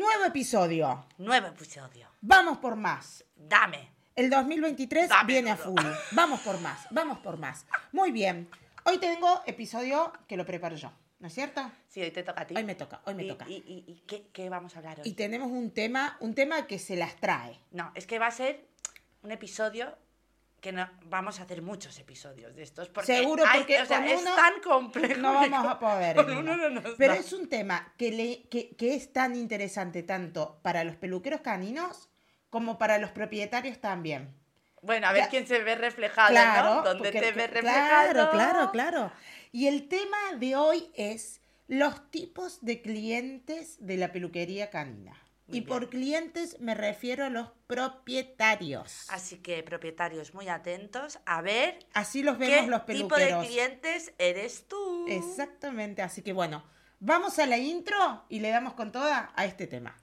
Nuevo episodio. Nuevo episodio. Vamos por más. Dame. El 2023 Dame viene a full. Vamos por más, vamos por más. Muy bien. Hoy tengo episodio que lo preparo yo, ¿no es cierto? Sí, hoy te toca a ti. Hoy me toca, hoy me ¿Y, toca. ¿Y, y, y qué, qué vamos a hablar hoy? Y tenemos un tema, un tema que se las trae. No, es que va a ser un episodio que no vamos a hacer muchos episodios de estos porque Seguro, hay- porque o sea, con es uno tan complejo No vamos a poder. con uno no Pero da. es un tema que, le, que, que es tan interesante tanto para los peluqueros caninos como para los propietarios también. Bueno, a ver Ya- quién se ve reflejado, Claro, ¿no? ¿Dónde porque- te ves claro, reflejado? claro, claro. Y el tema de hoy es los tipos de clientes de la peluquería canina. Muy y por clientes me refiero a los propietarios. Así que propietarios muy atentos a ver Así los vemos qué los tipo de peluqueros. clientes eres tú. Exactamente, así que bueno, vamos a la intro y le damos con toda a este tema.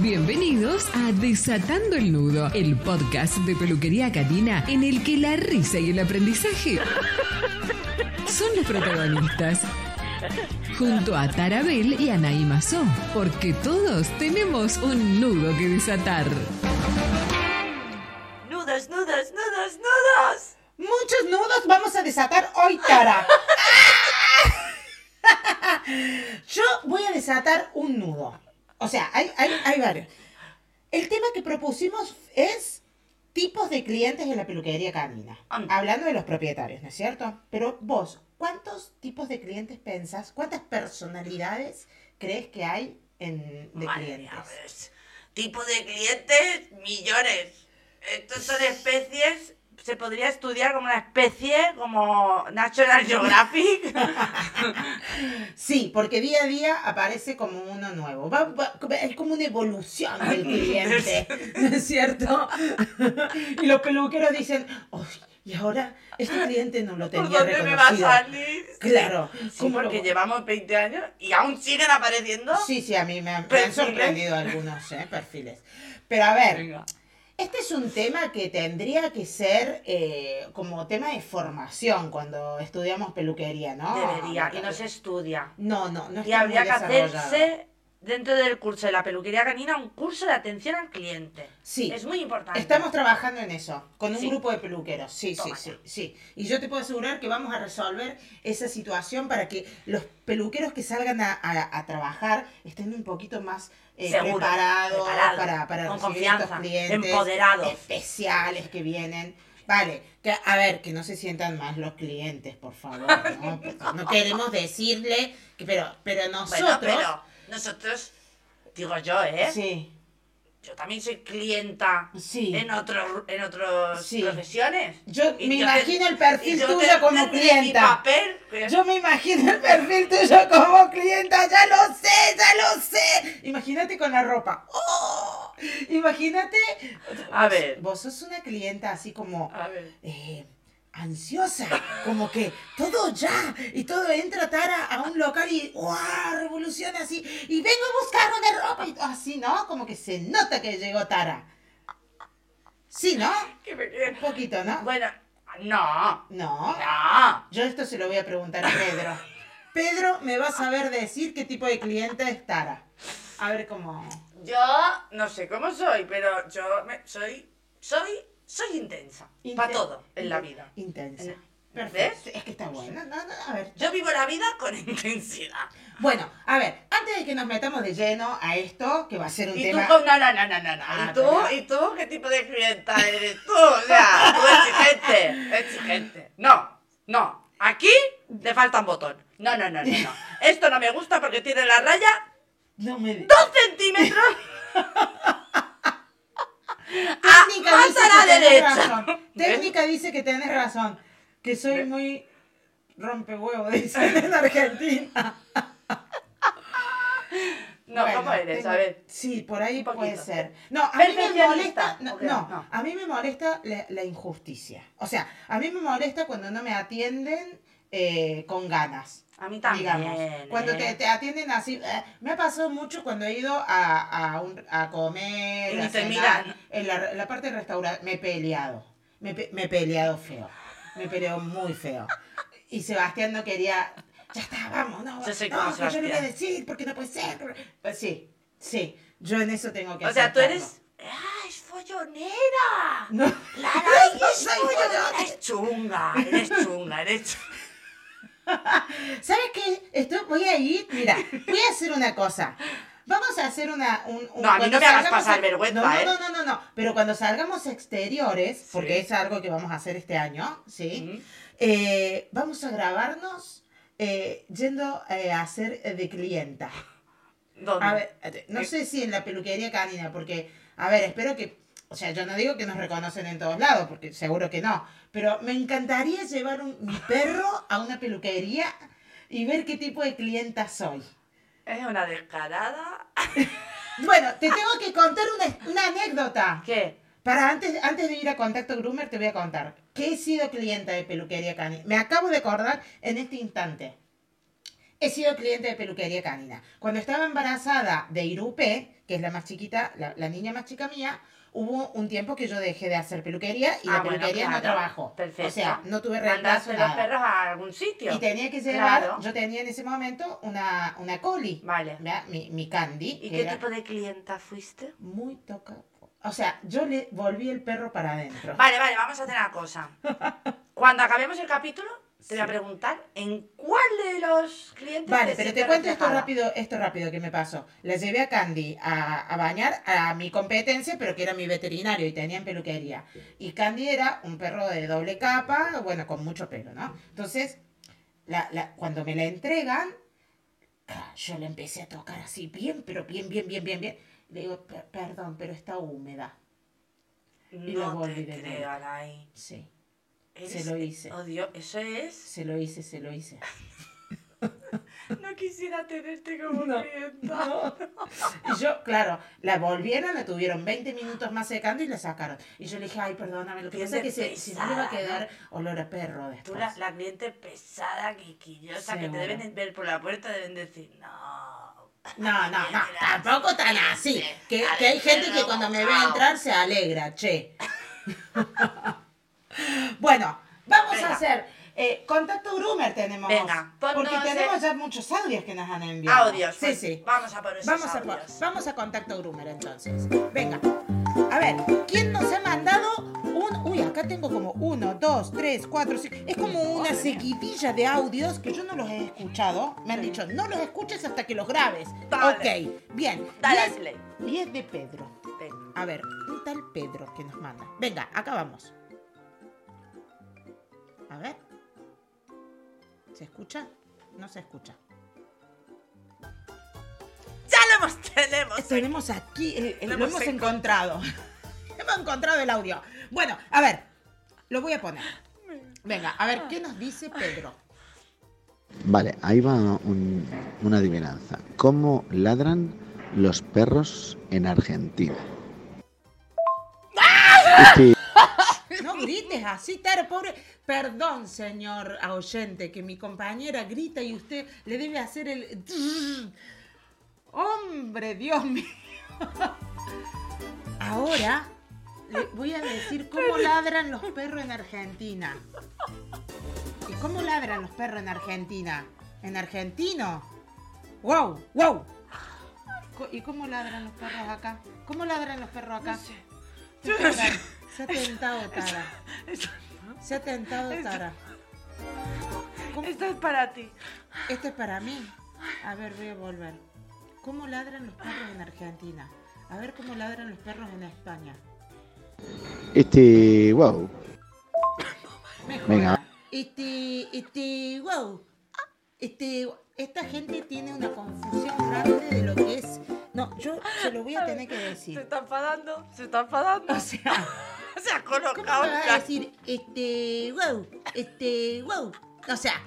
Bienvenidos a Desatando el Nudo, el podcast de peluquería canina en el que la risa y el aprendizaje son los protagonistas. Junto a Tarabel y Anaí Mazó, porque todos tenemos un nudo que desatar. Nudos, nudos, nudos, nudos. Muchos nudos vamos a desatar hoy, Tara. Yo voy a desatar un nudo. O sea, hay, hay, hay varios. El tema que propusimos es tipos de clientes de la peluquería canina. Hablando de los propietarios, ¿no es cierto? Pero vos, ¿cuántos tipos de clientes pensás? ¿Cuántas personalidades crees que hay en, de Madre clientes? mía, pues, tipo de clientes, millones. Estos son especies, se podría estudiar como una especie, como National Geographic. Sí, porque día a día aparece como uno nuevo. Va- va- es como una evolución del cliente, ¿no es cierto? y los peluqueros dicen, "Uy, y ahora este cliente no lo ¿Por tenía dónde me va a reconocido. salir? Claro, Sí, ¿cómo lo- porque llevamos 20 años y aún siguen apareciendo. Sí, sí, a mí me han, me han Perfiles. sorprendido algunos ¿eh? perfiles. Pero a ver, Venga. este es un tema que tendría que ser eh, como tema de formación cuando estudiamos peluquería, ¿no? Debería, y no se estudia. No, no, no Y habría que hacerse dentro del curso de la peluquería canina un curso de atención al cliente. Sí. Es muy importante. Estamos trabajando en eso, con un Sí. grupo de peluqueros. Sí, sí, sí, sí. Y yo te puedo asegurar que vamos a resolver esa situación para que los peluqueros que salgan a, a- a trabajar estén un poquito más eh, Seguros, preparados preparados, para, para con recibir confianza, estos clientes empoderados. especiales que vienen. Vale, que, a ver, que no se sientan más los clientes, por favor. No, no queremos decirle, que, pero, pero nosotros... Bueno, pero nosotros, digo yo, ¿eh? Sí, Yo también soy clienta sí. en otros en otras Sí. profesiones. Yo Y me yo imagino te- el perfil tuyo te- como clienta. papel, que- Yo me imagino el perfil tuyo como clienta, ya lo sé, ya lo sé. Imagínate con la ropa. ¡Oh! Imagínate. A ver. Vos sos una clienta así como A ver. eh, ansiosa, como que todo ya, y todo entra Tara a un local y ¡guau! revoluciona así, y vengo a buscar una ropa, y así, ¿no? Como que se nota que llegó Tara. Sí, ¿no? Un poquito, ¿no? Bueno, no. No. No. Yo esto se lo voy a preguntar a Pedro. Pedro me va a saber decir qué tipo de cliente es Tara. A ver cómo. Yo no sé cómo soy, pero yo me- soy soy soy intensa Inten- para todo en la vida. Intensa. En- Perfecto. Es que está bueno. No, no, a ver. Yo vivo la vida con intensidad. Bueno, a ver, antes de que nos metamos de lleno a esto, que va a ser un Y tema. tú no, no, no, no, no, no. Ah, ¿Y tú? pero- ¿Y tú? ¿Qué tipo de clienta eres tú? O sea, tú exigente, exigente. No, no. Aquí le falta un botón. No, no, no, no, no. Esto no me gusta porque tiene la raya No me. dos centímetros. Técnica más dice a la que tenés derecha. razón. Técnica dice que tenés razón. Que soy muy rompehuevo, dicen en Argentina. No, Bueno, ¿cómo eres? tengo- A ver. Sí, por ahí puede ser. No, a mí me molesta. No, a mí me molesta la, la injusticia. O sea, a mí me molesta cuando no me atienden eh, con ganas. A mí también. digamos. Cuando ¿eh? te, te atienden así. eh, me ha pasado mucho cuando he ido a, a, un- a comer, a te cenar. En la, la parte del restaurante. Me he peleado. Me, me he peleado feo. Me he peleado muy feo. Y Sebastián no quería. Ya está, vamos. Yo no, cómo que yo le voy a decir porque no puede ser. Pues sí, sí, yo en eso tengo que O sea, tú aceptarlo. eres. ¡Ah, es follonera! No. La Ray No es follonera. Eres chunga, eres chunga, eres chunga. ¿Sabes qué? Esto, voy a ir, mira, voy a hacer una cosa. Vamos a hacer una... Un, un- No, a mí no me hagas pasar a- vergüenza, no, no, ¿eh? No, no, no, no, pero cuando salgamos exteriores, Sí. porque es algo que vamos a hacer este año, ¿sí? Eh, vamos a grabarnos eh, yendo eh, a hacer de clienta. ¿Dónde? A ver, no sé si en la peluquería canina, porque, a ver, espero que, o sea, yo no digo que nos reconocen en todos lados, porque seguro que no, pero me encantaría llevar un- mi perro a una peluquería y ver qué tipo de clienta soy. Es una descarada. Bueno, te tengo que contar una, una anécdota. ¿Qué? Para antes, antes de ir a Contacto Groomer te voy a contar que he sido clienta de peluquería canina. Me acabo de acordar en este instante. He sido cliente de peluquería canina. Cuando estaba embarazada de Irupe, que es la más chiquita, la, la niña más chica mía, hubo un tiempo que yo dejé de hacer peluquería y Ah, la bueno, peluquería no claro. trabajó. Perfecto. O sea, no tuve reemplazo Mandaste los perros a algún sitio. Y tenía que llevar, Claro. yo tenía en ese momento una, una coli, Vale. mi, mi candy. ¿Y qué era tipo de clienta fuiste? Muy toca. O sea, yo le volví el perro para adentro. Vale, vale, vamos a hacer una cosa. Cuando acabemos el capítulo, te voy a preguntar en cuál de los clientes Vale, pero te cuento esto rápido, esto rápido que me pasó. La llevé a Candy a, a bañar a mi competencia, pero que era mi veterinario y tenía en peluquería. Y Candy era un perro de doble capa, bueno, con mucho pelo, ¿no? Entonces, la, la- cuando me la entregan, ah, yo le empecé a tocar así, bien, pero bien, bien, bien, bien, bien. Le digo, "Per- perdón, pero está húmeda. Y lo No volví te de creo. Sí, Se lo hice. Dios, eso es... se lo hice, se lo hice. No quisiera tenerte como No. clienta. Y yo, claro, la volvieron, la tuvieron 20 minutos más secando y la sacaron. Y yo le dije, ay, perdóname, lo que pasa es que se, si no le va a quedar olor a perro después. Tú, la, la cliente pesada, quisquillosa, que te Seguro. deben ver por la puerta, deben decir, no... No, no, no, tampoco tan así. Que, que hay gente que cuando me ve entrar se alegra, che. bueno, vamos Venga. a hacer eh, contacto groomer tenemos. Venga, porque tenemos ya muchos audios que nos han enviado. Audios, Sí, pues, sí. Vamos a por esos Vamos a, audios. vamos a contacto groomer entonces. Venga. A ver, ¿quién nos ha mandado un... Uy, acá tengo como uno, dos, tres, cuatro, cinco... Es como una sequitilla de audios que yo no los he escuchado. Me han dicho, no los escuches hasta que los grabes. Dale. Ok, bien. Dale Y es- play. Y es de Pedro. A ver, un tal Pedro que nos manda. Venga, acá vamos. A ver. ¿Se escucha? No se escucha. ¡Ya lo hemos, tenemos! Tenemos aquí, el- el- Lo lo hemos encontrado. hemos encontrado el audio. Bueno, a ver, lo voy a poner. Venga, a ver, ¿qué nos dice Pedro? Vale, ahí va un- una adivinanza. ¿Cómo ladran los perros en Argentina? Este, No grites así, Taro, pobre. Perdón, señor oyente, que mi compañera grita y usted le debe hacer el. Hombre, Dios mío. Ahora le voy a decir cómo ladran los perros en Argentina. ¿Y cómo ladran los perros en Argentina? ¿En argentino? ¡Wow! ¡Wow! ¿Y cómo ladran los perros acá? ¿Cómo ladran los perros acá? No sé. Se ha tentado Tara. Esto, Se ha tentado Tara. ¿Cómo- esto es para ti. Este es para mí. A ver, voy a volver. ¿Cómo ladran los perros en Argentina? A ver cómo ladran los perros en España. este, wow. Mejor. Venga. Este, este, wow. Este, esta gente tiene una confusión grande de lo que es. No, yo se lo voy a tener que Se decir. está enfadando, se está enfadando. O sea, Se ha ¿cómo colocado me a decir este, wow, este, wow? O sea,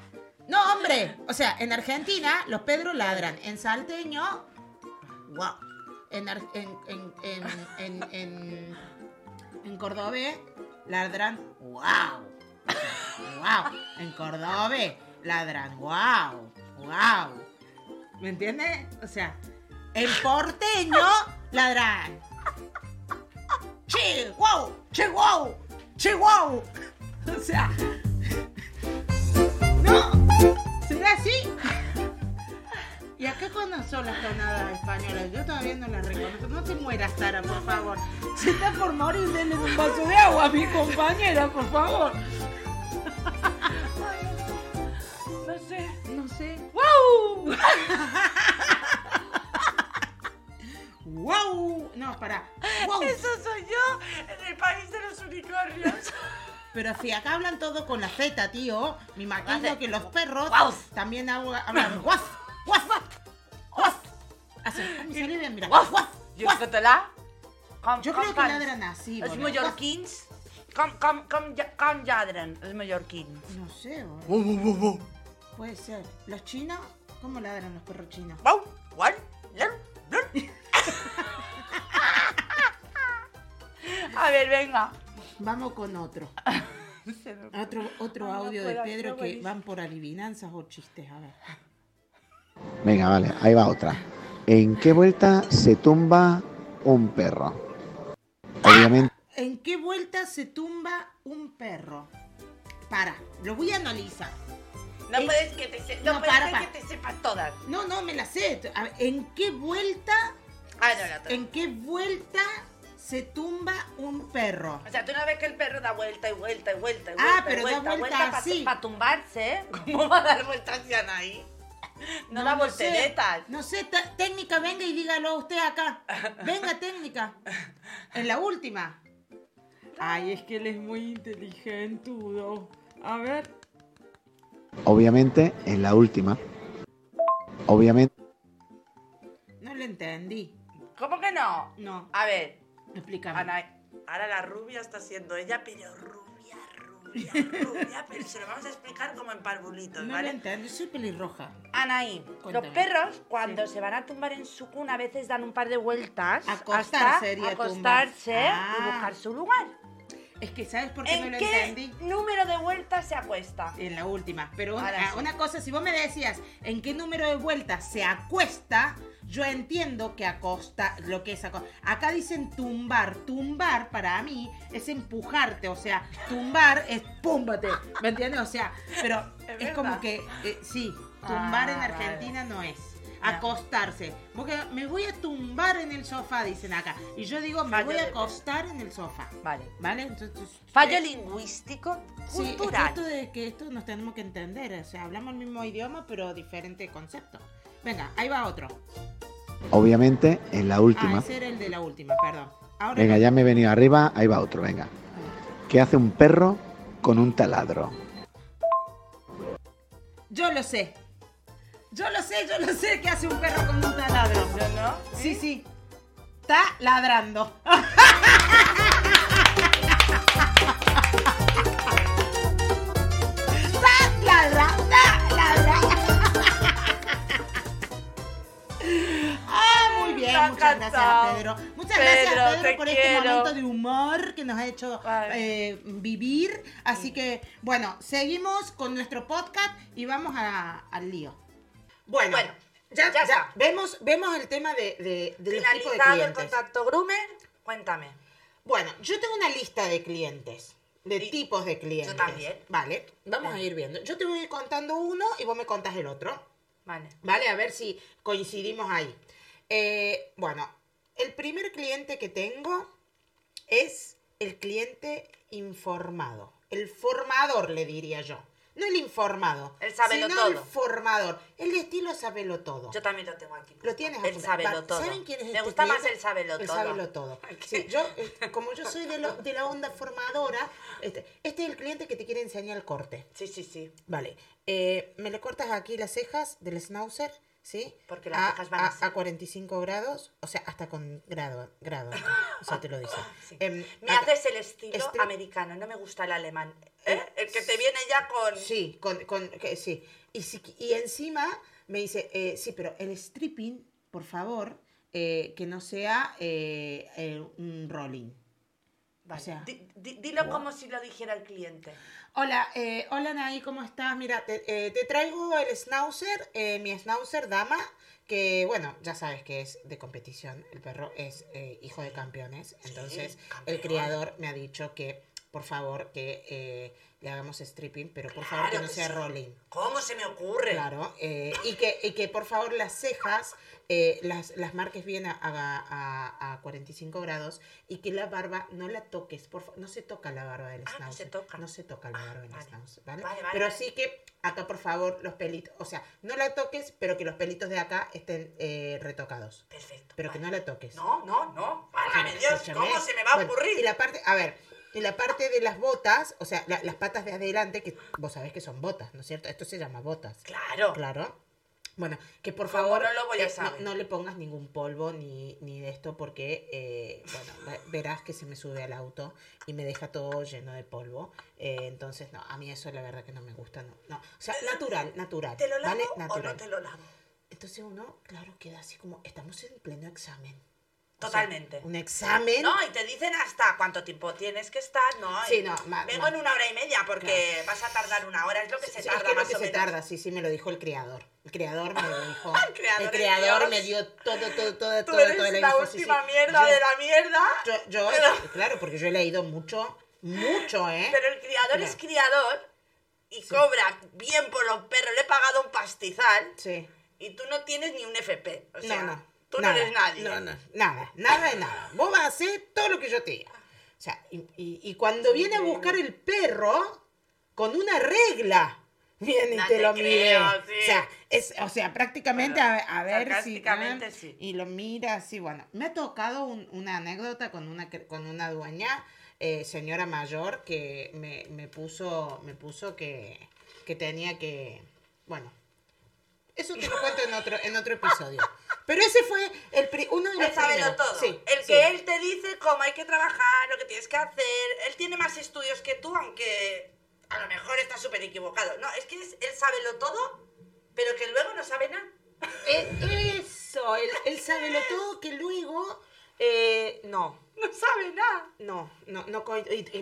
no, hombre. O sea, en Argentina los Pedros ladran. En salteño, wow. En, en, en, en, en, en, en cordobés ladran, wow. Wow. En cordobés ladran, wow, wow. ¿Me entiendes? O sea, en porteño ladran. Che, wow, che, wow, che, wow. O sea, no, ¿será así? no son las tonadas españolas. Yo todavía no las reconozco. No te mueras, Sara, por favor. Si está por morir, denle un vaso de agua a mi compañera, por favor. No sé. No sé. ¡Wow! ¡Wow! No, para. ¡Wow! Eso soy yo en el país de los unicornios. Pero si acá hablan todo con la Z, tío. Me imagino que los perros Guau. también hablan guaf, guaf. Hacen, me sale bien, mira. Guaf. Guaf, Jo guaf. català? Com, Yo com creo que ladran así. Els mallorquins? Com, com, com, ja- com lladren els mallorquins? No sé, boludo. Puede ser. ¿Los chinos? ¿Cómo ladran los perros chinos? Wow, guau, A ver, venga. Vamos con otro. Otro, otro Ay, no audio de Pedro que buenísimo. van por adivinanzas o chistes. A ver. Venga, vale, ahí va otra. ¿En qué vuelta se tumba un perro? Obviamente, ¿En qué vuelta se tumba un perro? Para, lo voy a analizar. No Eh, puedes que te, se- no no, puedes para, que te sepas todas. No, no, me la sé. A ver, ¿En qué vuelta, Ah, no, en qué vuelta se tumba un perro? O sea, tú no ves que el perro da vuelta y vuelta y vuelta y Ah, vuelta pero y da vuelta, vuelta vuelta así. para tumbarse, ¿eh? ¿Cómo va a dar vueltas ahí? No, da sé. volteretas. No sé, ta- técnica, venga y dígalo usted acá. Venga, técnica. En la última. Ay, es que él es muy inteligentudo. A ver. obviamente, en la última. Obviamente, No le entendí. ¿Cómo que no? No, A ver, explícame. Ana, ahora la rubia está siendo ella, pero rubia, rubia, rubia, pero se lo vamos a explicar como en parvulitos, No le ¿vale? entendí, soy pelirroja. Anaí, Cuéntame. los perros cuando se van a tumbar en su cuna a veces dan un par de vueltas Acostarse hasta acostarse. Ah. y buscar su lugar. Es que, ¿sabes por qué no ¿En lo qué entendí? número de vueltas se acuesta? En la última. Pero una, sí. una cosa, si vos me decías en qué número de vueltas se acuesta, yo entiendo que acosta, lo que es acostar. Acá dicen tumbar. Tumbar para mí es empujarte, o sea, tumbar es púmbate, ¿me entiendes? O sea, pero Es es, como que, eh, sí, tumbar Ah, en vale. Argentina no es. Acostarse. Porque me voy a tumbar en el sofá, dicen acá. Y yo digo, me Fallo voy a acostar en el sofá. Vale. ¿Vale? Entonces. Fallo lingüístico Sí, es cultural. esto de que esto nos tenemos que entender, o sea, hablamos el mismo idioma pero diferente concepto. Venga, ahí va otro. obviamente, en la Ah, última. ese era el de la última, perdón. Ahora Venga, ya me he venido arriba, ahí va otro, venga. ¿Qué hace un perro con un taladro? yo lo sé. Yo lo sé, yo lo sé que hace un perro con un taladro. ¿Yo no? Sí, sí. Está ladrando. bien, muchas gracias. Pedro. Muchas Pedro, gracias Pedro por este momento de humor que nos ha hecho eh, vivir. Así que, bueno, seguimos con nuestro podcast y vamos a- al lío. Bueno, Bueno, ya, ya ya. Vemos, vemos el tema de, de, de los tipos de Finalizado el contacto groomer, cuéntame. Bueno, yo tengo una lista de clientes, de Y- tipos de clientes. yo también. Vale, vamos a ir viendo. Yo te voy a ir contando uno y vos me contás el otro. Vale. ¿Vale? A ver si coincidimos ahí. Eh, bueno, el primer cliente que tengo es el cliente informado. El formador, le diría yo. No el informado. El sabelo sino el todo. formador. El estilo sabelo todo. Yo también lo tengo aquí. Lo tienes El sabelo todo. ¿Saben quién es Me este gusta más el sabelo El todo. sabelo todo. Sí, yo, eh, como yo soy de, lo- de la onda formadora, este, este es el cliente que te quiere enseñar el corte. Sí, sí, sí. Vale. eh, me le cortas aquí las cejas del schnauzer, ¿sí? Porque las cejas van así. a 45 grados, o sea, hasta con grado, grado. O sea, te lo dice. Sí. Em, Me acá- haces el estilo Este- americano, no me gusta el alemán. ¿Eh? El que te viene ya con... Sí, con, con- que- sí. Y, si- y encima me dice, eh, sí, pero el stripping, por favor, eh, que no sea eh, eh, un rolling. Vale, o sea- di- di- dilo como si lo dijera el cliente. Hola, eh, hola Nay, ¿cómo estás? Mira, te, eh, te traigo el schnauzer, eh, mi schnauzer dama, que bueno, ya sabes que es de competición, el perro es eh, hijo de campeones, entonces el campeón. criador me ha dicho que por favor, que eh, le hagamos stripping, pero por favor que Claro no que sea sí. rolling. ¿Cómo se me ocurre? Claro, eh, y, que, y que por favor las cejas eh, las, las marques bien a, a, a- a 45 grados y que la barba no la toques, por favor, no se toca la barba del Ah, no se toca. No se toca la Ah, barba del vale. schnauzer, ¿vale? Vale, vale, pero sí que acá por favor los pelitos, o sea, no la toques, pero que los pelitos de acá estén eh, retocados. Perfecto. Pero que no la toques. No, no, no. Válgame Dios. ¿cómo se me va a Bueno, ocurrir? Y la parte, a ver, y la parte de las botas, o sea, la- las patas de adelante, que vos sabés que son botas, ¿no es cierto? Esto se llama botas. Claro. Claro. Bueno, que por ¿Cómo favor no lo voy a eh, saber? no, le pongas ningún polvo ni, ni de esto porque, eh, bueno, ve- verás que se me sube al auto y me deja todo lleno de polvo. Eh, entonces, no, a mí eso la verdad que no me gusta, no. no. O sea, natural, natural. ¿Te lo lavo ¿vale? o no te lo lavo? Entonces uno, claro, queda así como, estamos en pleno examen. O sea, Totalmente. un examen. No, y te dicen hasta cuánto tiempo tienes que estar, ¿no? Sí, Y no, ma- Vengo ma- en una hora y media porque vas a tardar una hora, es lo que se Sí, tarda es que lo más que o se menos. tarda, sí, sí, me lo dijo el creador. El creador me lo dijo. El creador el creador me dio todo, todo, todo, Tú todo, eres toda la, sí, última sí. mierda Yo- de la mierda. Yo, yo Pero- claro, porque yo he leído mucho, mucho, ¿eh? Pero el criador es criador y cobra bien por los perros. Le he pagado un pastizal Sí. y tú no tienes ni un FP. O sea, no, no. Tú nada, no eres nadie. No, no, nada, nada de nada. Vos vas a hacer todo lo que yo te diga. O sea, y, y- y cuando viene a buscar el perro con una regla, viene y No te te lo creo, mide. sí. O sea, es, o sea, prácticamente a, a ver si. ah, sí. Y lo mira así, bueno. Me ha tocado un- una anécdota con una, con una dueña, eh, señora mayor, que me, me puso, me puso que, que tenía que. Bueno, eso te lo cuento en otro, en otro episodio. Pero ese fue el pri- uno de los sabe primeros. todo. Sí, el sí. que él te dice cómo hay que trabajar, lo que tienes que hacer. Él tiene más estudios que tú, aunque a lo mejor está súper equivocado. No, es que es- él sabe lo todo, pero que luego no sabe nada. Eh, eso, él, él sabe lo todo que luego. eh, no, No sabe nada. no, no, no.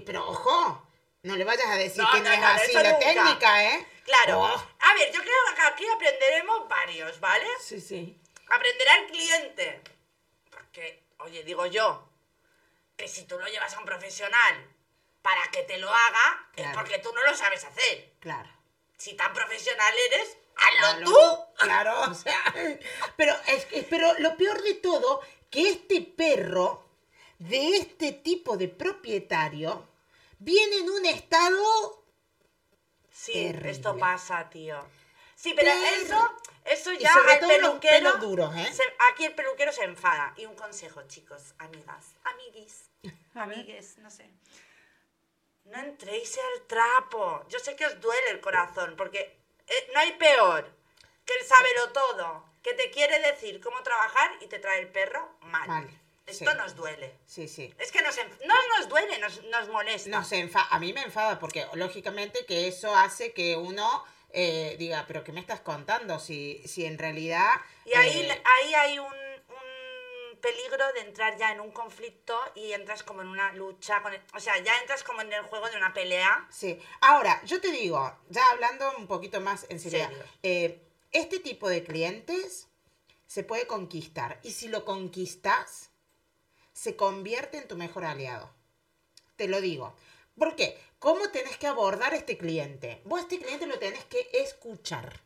pero ojo, no le vayas a decir No, que no, no, es así la nunca. técnica, ¿eh? Claro. Oh, A ver, yo creo que aquí aprenderemos varios, ¿vale? sí, sí. Aprenderá el cliente. Porque, oye, digo yo, que si tú lo llevas a un profesional para que te lo haga, es porque tú no lo sabes hacer. Claro. Si tan profesional eres, hazlo Claro, tú. Claro, o sea. Pero, es, pero lo peor de todo, que este perro, de este tipo de propietario, viene en un estado. Sí, Terrible. esto pasa, tío. Sí, pero Terrible. eso, eso Y ya sobre al los peluquero. duros, ¿eh? se- aquí el peluquero se enfada. Y un consejo, chicos, amigas, amiguis, amigues, no sé. No entréis al trapo. Yo sé que os duele el corazón, porque eh, no hay peor que el sábelo todo, que te quiere decir cómo trabajar y te trae el perro mal. Mal, Esto sí. nos duele. Sí, sí. Es que nos, no nos duele, nos, nos molesta. No se enfa- a mí me enfada porque lógicamente que eso hace que uno eh, diga, pero ¿qué me estás contando? Si, si en realidad... Y ahí, eh, ahí hay un, un peligro de entrar ya en un conflicto y entras como en una lucha, con el- o sea, ya entras como en el juego de una pelea. Sí. Ahora, yo te digo, ya hablando un poquito más en serio, Serio. eh, este tipo de clientes se puede conquistar y si lo conquistas, se convierte en tu mejor aliado. Te lo digo. ¿Por qué? ¿Cómo tenés que abordar a este cliente? Vos a este cliente lo tenés que escuchar.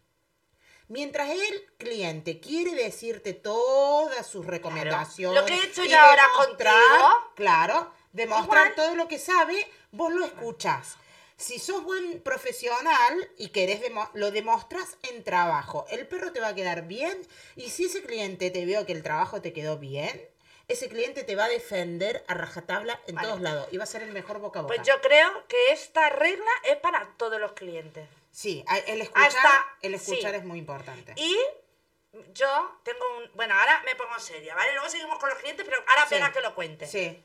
Mientras el cliente quiere decirte todas sus recomendaciones. Lo que he hecho yo ahora contigo. Claro, demostrar Igual. todo lo que sabe, vos lo escuchás. Si sos buen profesional y querés demo- lo demostras en trabajo, el perro te va a quedar bien y si ese cliente te vio que el trabajo te quedó bien, ese cliente te va a defender a rajatabla en Vale. todos lados y va a ser el mejor boca a boca. Pues yo creo que esta regla es para todos los clientes. Sí, el escuchar, Hasta- el escuchar sí. es muy importante. Y yo tengo un... Bueno, ahora me pongo seria, ¿vale? Luego seguimos con los clientes, pero ahora Sí. pena que lo cuente. Sí,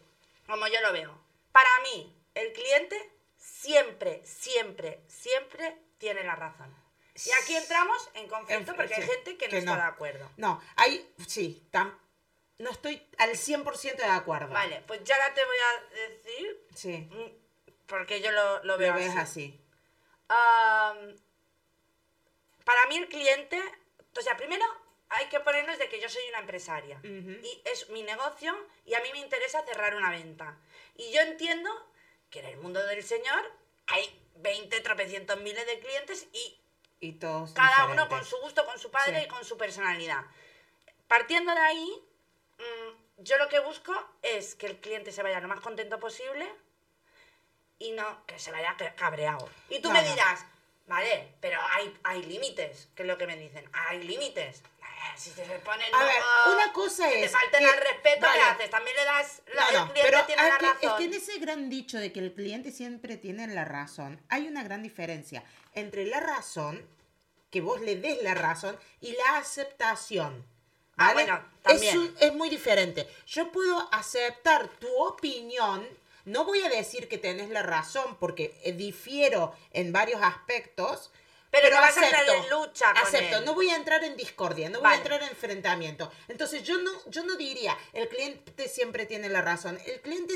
Como yo lo veo. Para mí, el cliente siempre, siempre, siempre tiene la razón. Y aquí entramos en conflicto En- porque hay sí, gente que no que está no. de acuerdo. No, hay, sí, tam- no estoy al 100% de acuerdo. Vale, pues ya ahora te voy a decir Sí, mm, porque yo lo, lo veo lo ves así. para mí el cliente, o sea, primero hay que ponernos de que yo soy una empresaria y es mi negocio y a mí me interesa cerrar una venta. Y yo entiendo que en el mundo del señor hay 20 tropecientos miles de clientes y Y todos cada uno con su gusto, con su padre Sí. y con su personalidad. Partiendo de ahí, yo lo que busco es que el cliente se vaya lo más contento posible y no que se vaya ca- cabreado. Y tú me dirás, vale, pero hay, hay límites, que es lo que me dicen, hay límites. Eh, Si se ponen A ver, una cosa que te es falten que- al respeto, vale. ¿qué haces? También le das, la, No, el cliente pero tiene la que- razón. es que en ese gran dicho de que el cliente siempre tiene la razón, hay una gran diferencia entre la razón, que vos le des la razón, y la aceptación. Ah, ¿vale? bueno, también. Es, un- es muy diferente. Yo puedo aceptar tu opinión, no voy a decir que tenés la razón, porque eh, difiero en varios aspectos. Pero no vas a entrar en lucha con acepto, él. no voy a entrar en discordia, no voy a entrar en enfrentamiento. Entonces yo no, yo no diría, el cliente siempre tiene la razón. El cliente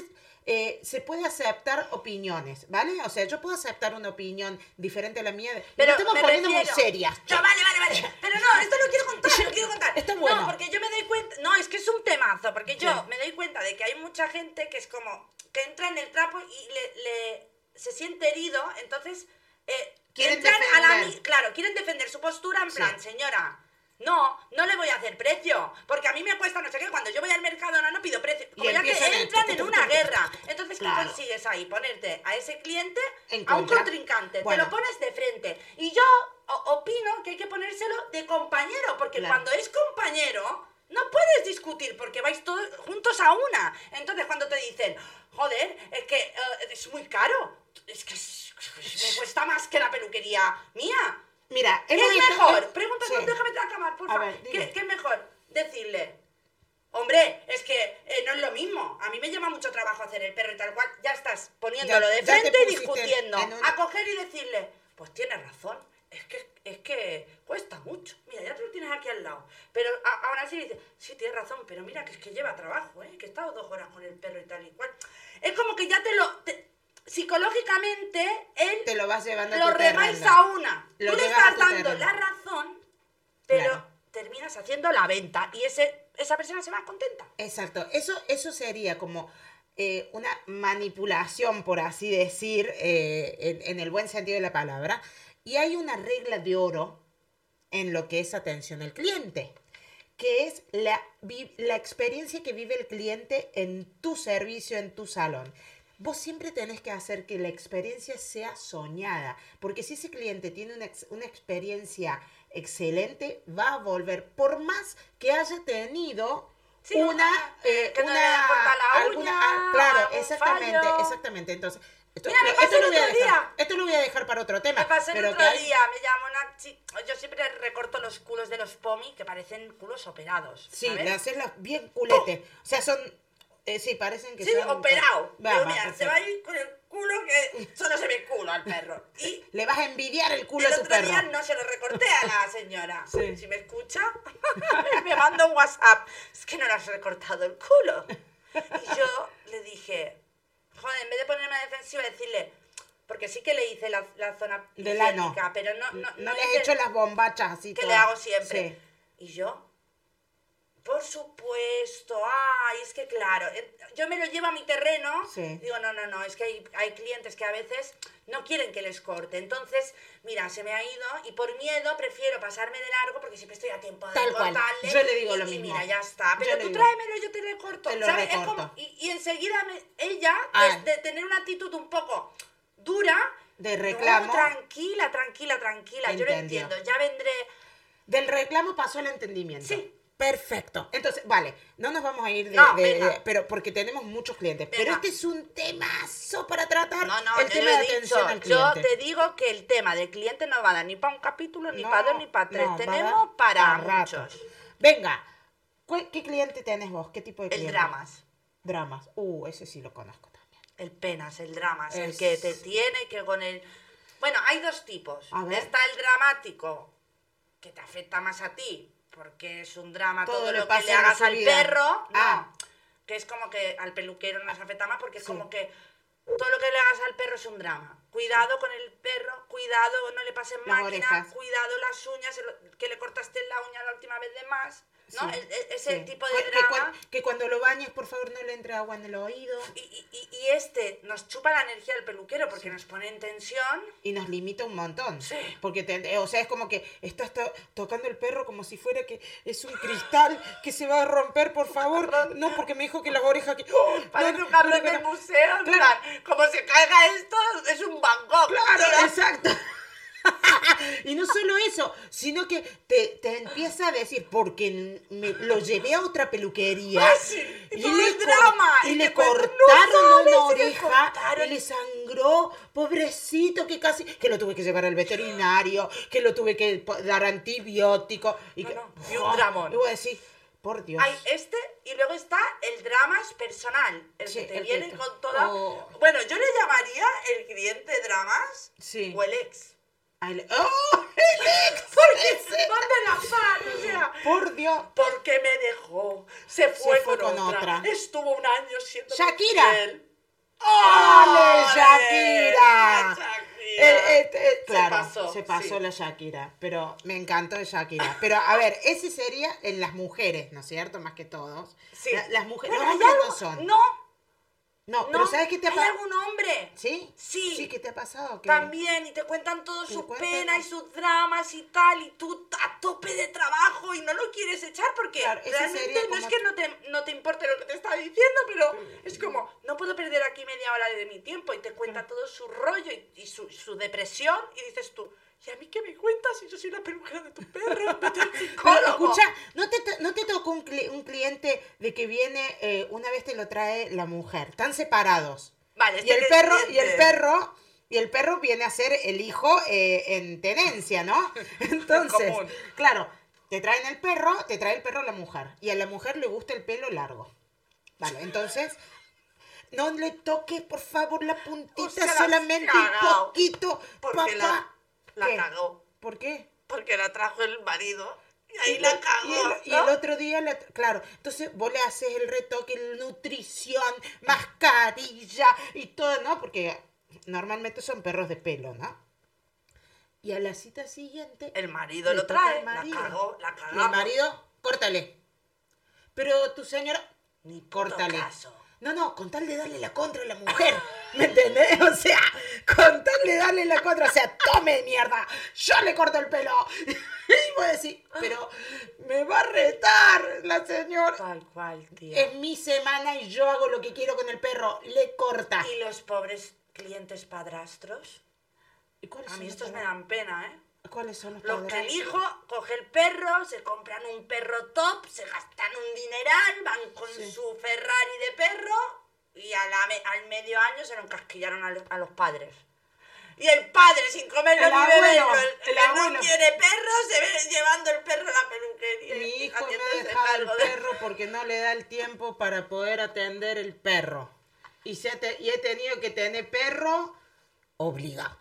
eh, se puede aceptar opiniones, ¿vale? O sea, yo puedo aceptar una opinión diferente a la mía. Pero Pero estamos poniendo refiero- muy serias. No, vale, vale, vale. Pero no, esto lo quiero contar, lo quiero contar. Está bueno. No, porque yo me doy cuenta. No, es que es un temazo, porque yo Sí. me doy cuenta de que hay mucha gente que es como. que entra en el trapo y le. le- se siente herido, entonces. Eh, Quieren entran a la. defender. Claro, quieren defender su postura en Sí. plan, señora. No, no le voy a hacer precio, porque a mí me cuesta no sé qué, cuando yo voy al mercado no, no pido precio, como ya que entran en una guerra. Entonces, ¿qué Claro. consigues ahí? Ponerte a ese cliente, En a un contrincante, Bueno. te lo pones de frente. Y yo opino que hay que ponérselo de compañero, porque Claro. cuando es compañero, no puedes discutir porque vais todos juntos a una. Entonces, cuando te dicen, joder, es que eh, es muy caro, es que es- me cuesta más que la peluquería mía. Mira, ¿Qué es mejor? Pregunta, Sí. déjame acabar, por favor. ¿Qué, qué es mejor? Decirle, hombre, es que eh, no es lo mismo. A mí me lleva mucho trabajo hacer el perro y tal cual. Ya estás poniéndolo Ya- de frente y discutiendo. A coger y decirle, pues tienes razón. Es que, es que cuesta mucho. Mira, ya te lo tienes aquí al lado. Pero a- aún así dice, sí, tienes razón, pero mira que es que lleva trabajo, ¿eh? Que he estado dos horas con el perro y tal y cual. Es como que ya te lo... te- psicológicamente, él Te lo vas llevando lo remáis a una. Lo Tú le estás dando la razón, pero Claro. terminas haciendo la venta y ese, esa persona se va contenta. Exacto, eso, eso sería como eh, una manipulación, por así decir, eh, en, en el buen sentido de la palabra. Y hay una regla de oro en lo que es atención al cliente, que es la, la experiencia que vive el cliente en tu servicio, en tu salón. Vos siempre tenés que hacer que la experiencia sea soñada, porque si ese cliente tiene una, ex- una experiencia excelente, va a volver, por más que haya tenido Sí, una, una- eh, que le una- la alguna- uña, ah, claro, exactamente, fallo. exactamente. Entonces, esto, Mira, me lo- esto lo voy a dejar, esto lo voy a dejar para otro tema. Me pasó el otro hay- día, me llamó una chica. Yo siempre recorto los culos de los pomi que parecen culos operados. Sí, ¿sabes? le haces bien culete. O sea, son. Eh, sí, parecen que Sí, son. operado. Va, mira, se va a ir con el culo que solo se ve culo al perro. Y Le vas a envidiar el culo el a tu otro perro. día no se lo recorté a la señora. Sí. Si me escucha, me manda un WhatsApp. Es que no le has recortado el culo. Y yo le dije, joder, en vez de ponerme a defensiva, decirle, porque sí que le hice la, la zona Del pero no, no, No, le has hice hecho las bombachas así que todas. le hago siempre. Sí. Y yo, por supuesto, ay, es que claro, eh, yo me lo llevo a mi terreno, Sí. digo, no, no, no, es que hay, hay clientes que a veces no quieren que les corte, entonces, mira, se me ha ido y por miedo prefiero pasarme de largo porque siempre estoy a tiempo de Tal cual, cortarle. yo le digo y, lo y mismo. mira, ya está, pero tú tráemelo, yo te lo corto, Te lo ¿sabes? Es recorto. como- y, y enseguida me- ella, Ah. de, de tener una actitud un poco dura, De no, reclamo. tranquila, tranquila, tranquila, yo lo entiendo, ya vendré... Del reclamo pasó al entendimiento. Sí. Perfecto. Entonces, vale, no nos vamos a ir de, No, de- venga. de- pero porque tenemos muchos clientes. Pero este es un temazo para tratar. No, no, el yo tema de dicho. atención al Yo cliente. te digo que el tema del cliente no va a dar ni para un capítulo, ni para dos, ni para tres. Tenemos para pa' rato. muchos. Venga, ¿cuál- ¿qué cliente tenés vos? ¿Qué tipo de El cliente? dramas. Dramas. Uh, ese sí lo conozco también. El penas, el dramas. El Es- que te tiene, que con el... Bueno, hay dos tipos. Está el dramático, que te afecta más a ti, porque es un drama Todo lo que le hagas al perro. No, Ah. que es como que al peluquero nos afecta más porque es Sí. como que todo lo que le hagas al perro es un drama. Cuidado con el perro, cuidado, no le pasen Las máquina, orejas. cuidado las uñas, que le cortaste la uña la última vez de más. ¿No? Sí, E- Ese sí. tipo de que, drama. que cuando lo bañes, por favor, no le entre agua en el oído Y, y- este nos chupa la energía del peluquero porque nos pone en tensión. y nos limita un montón. Sí. Porque, te- o sea, es como que estás to- tocando el perro como si fuera que es un cristal que se va a romper, por favor. No, porque me dijo que las orejas que... ¡Oh! Parece No, un cabrón no, no, del museo. Claro. como se caiga esto, es un Bangkok. Claro, exacto. Y no solo eso, sino que te, te empieza a decir, porque me lo llevé a otra peluquería Ah, sí, y todo el cor- drama, y y le "No cortaron sabes una le oreja cortaron". y le sangró, pobrecito, que casi, que lo tuve que llevar al veterinario, que lo tuve que dar antibiótico. Y, No, que, no, y un dramón. Y voy a decir, por Dios. Hay este y luego está el dramas personal, el Sí, que te el viene con toda... Oh. Bueno, yo le llamaría el cliente dramas Sí. o el ex. Ay, le- ¡Oh! ¡El ex! Porque van de la mano, o sea... Por Dios. Porque me dejó, se fue, fue con, con otra. otra. estuvo un año siendo Shakira. ¡Ale, ¡Ole! Shakira! Eh, eh, eh, Se claro, pasó, se pasó sí. la Shakira, pero me encantó Shakira. Pero a ver, ese sería en las mujeres, ¿no es cierto? Más que todos. Sí. La- las mujeres, Bueno, los hay hombres algo- no son. No, No, no. pero ¿sabes qué te ha ¿Hay pasado? algún hombre? ¿Sí? Sí. Sí, ¿qué te ha pasado? ¿Qué? También, y te cuentan todo Te su cuentan- pena y sus dramas y tal, y tú a tope de trabajo y no lo quieres echar porque Claro, realmente no es que no te, no te importe lo que te está diciendo, pero es como, no puedo perder aquí media hora de mi tiempo y te cuenta todo su rollo y, y su, su depresión y dices tú, ¿y a mí qué me cuentas si yo soy la peluquera de tu perro? Vete al Pero psicólogo". escucha, ¿no te, ¿no te tocó un, cli- un cliente de que viene, eh, una vez te lo trae la mujer? Están separados. Vale, y este el que es perro, y el perro, y el perro viene a ser el hijo eh, en tenencia, ¿no? Entonces, común. claro, te traen el perro, te trae el perro la mujer. Y a la mujer le gusta el pelo largo. Vale, entonces. No le toques, por favor, la puntita, solamente un poquito, la- papá. La ¿Qué? cagó. ¿Por qué? Porque la trajo el marido y ahí Y la cagó. Y el, y ¿no? el otro día, la- claro, entonces vos le haces el retoque, el nutrición, mascarilla y todo, ¿no? Porque normalmente son perros de pelo, ¿no? Y a la cita siguiente... El marido lo trae, marido. la cagó, la Y cagamos. el marido, córtale. Pero tu señora, Ni córtale. caso. No, no, con tal de darle la contra a la mujer. ¿Me entendés? O sea, con tal de darle la contra. O sea, tome mierda. Yo le corto el pelo. Y voy a decir, pero me va a retar la señora. Tal cual, tío. Es mi semana y yo hago lo que quiero con el perro. Le corta. ¿Y los pobres clientes padrastros? ¿Y A mí estos me dan pena, ¿eh? ¿Cuáles son los Los que el padres? hijo coge el perro, se compran un perro top, se gastan un dineral, van con Sí. su Ferrari de perro y a la me- al medio año se lo encasquillaron a, lo- a los padres. Y el padre, sin comerlo El ni abuelo, beberlo, el, el que abuelo. no tiene perro, se ve llevando el perro a la peluquería. Mi hijo me ha dejado el de- perro porque no le da el tiempo para poder atender el perro. Y, se te- y he tenido que tener perro obligado.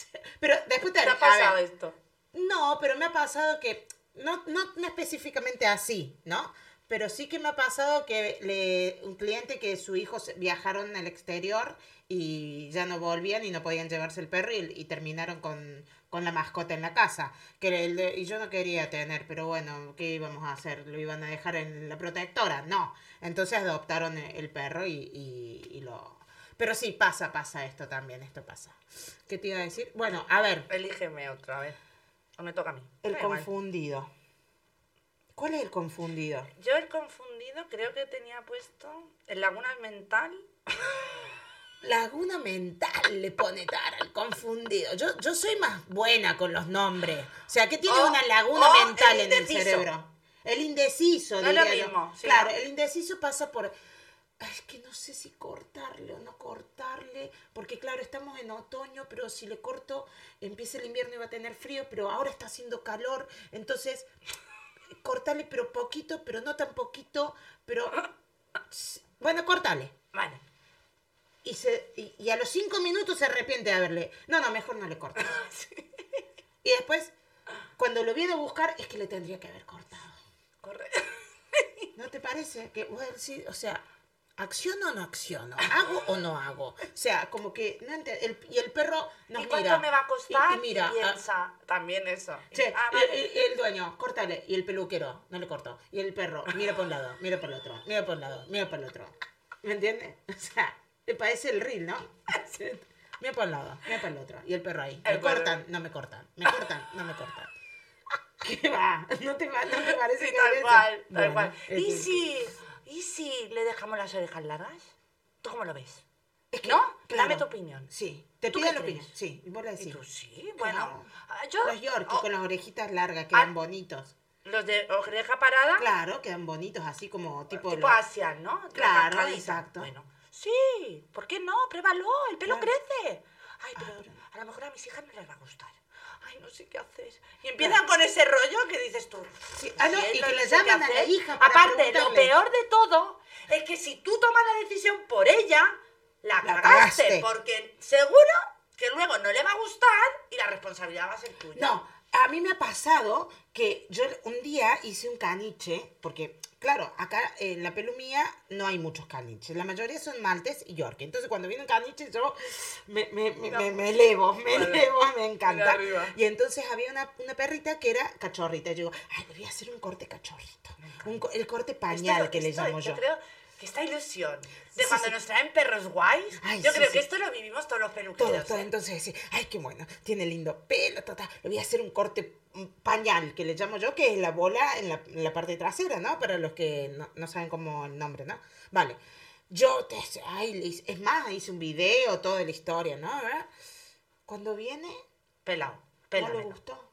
Pero después te ¿Te ha pasado ver, esto? No, pero me ha pasado que, no, no, no específicamente así, ¿no? Pero sí que me ha pasado que le, un cliente que su hijo viajaron al exterior y ya no volvían y no podían llevarse el perro y, y terminaron con, con la mascota en la casa. Que el y yo no quería tener, pero bueno, ¿qué íbamos a hacer? ¿Lo iban a dejar en la protectora? No. Entonces adoptaron el el perro y, y- y lo... Pero sí, pasa, pasa esto también, esto pasa. ¿Qué te iba a decir? Bueno, a ver, Elígeme otra vez. O me toca a mí. el confundido. ¿Cuál es el confundido? Yo el confundido creo que tenía puesto en Laguna Mental. Laguna mental le pone Tara, el confundido. Yo, yo soy más buena con los nombres. O sea, ¿qué tiene una laguna mental el en el cerebro? El indeciso, No es lo yo. mismo, sí. Claro, el indeciso pasa por... Es que no sé si cortarle o no cortarle, porque claro, estamos en otoño, pero si le corto, empieza el invierno y va a tener frío, pero ahora está haciendo calor, entonces cortarle pero poquito, pero no tan poquito, pero... Bueno, cortale. Vale. Y, se, y, y a los cinco minutos se arrepiente de haberle. No, no, mejor no le corto. Y después, cuando lo viene a buscar, es que le tendría que haber cortado. Corre. ¿No te parece? Que, sí, o sea, ¿Acciono o no acciono? ¿Hago o no hago? O sea, como que no el- y el perro nos ¿Y cuánto mira. me va a costar? Y, y mira, ah, Piensa también eso. Sí, Ah, vale. y- el dueño, córtale. Y el peluquero, no le cortó. Y el perro, mira por un lado, mira por el otro, mira por un lado, mira por el otro. ¿Me entiendes? O sea, le parece el reel, ¿no? Mira por un lado, mira por el otro. Y el perro ahí. El Me perro. cortan, no me cortan. Me cortan, no me cortan. ¿Qué va? ¿No te, va- no te parece Sí, que tal cual, tal Bueno, cual. ¿Y que- si, ¿Y si le dejamos las orejas largas? ¿Tú cómo lo ves? es que, ¿No? claro, Dame tu opinión. Sí, te ¿Tú pido la opinión. Sí, y vos la ¿Y decís. tú sí? Bueno, Claro. ah, yo... Los Yorkies oh, con las orejitas largas quedan Ah. bonitos. Los de oreja parada, Claro, quedan bonitos, así como tipo... tipo los- Asian, ¿no? Claro, Rascadita. exacto. Bueno, sí, ¿por qué no? Pruébalo, el pelo Claro. crece. Ay, pero Ah, pero- a lo mejor a mis hijas no les va a gustar. Ay, no sé qué hacer. Y empiezan con ese rollo que dices tú. Sí, ah, no, y "Cielo, que le llaman a la hacer". hija para Aparte, lo peor de todo es que si tú tomas la decisión por ella, la, La cagaste, cagaste. Porque seguro que luego no le va a gustar y la responsabilidad va a ser tuya. No, a mí me ha pasado que yo un día hice un caniche, porque, claro, acá en la pelumía no hay muchos caniches, la mayoría son maltes y york. Entonces, cuando viene un caniche, yo me, me, me, me- me elevo, me Vale. elevo, me encanta. Y entonces había una, una perrita que era cachorrita. Yo digo, ay, le voy a hacer un corte cachorrito. Un el corte pañal que le llamo yo. yo. creo que esta ilusión de Sí, cuando sí. nos traen perros guays, Ay, yo sí, creo que esto lo vivimos todos los peluqueros. Todo, todo. ¿eh? Entonces, sí, ay, qué bueno, tiene lindo pelo. Le voy a hacer un corte un pañal, que le llamo yo, que es la bola en la, en la parte trasera, ¿no? Para los que no, no saben cómo el nombre, ¿no? Vale. Yo, te, ay, es más, hice un video, toda la historia, ¿no? ¿Verdad? Cuando viene, Pelado, no pelado. le gustó.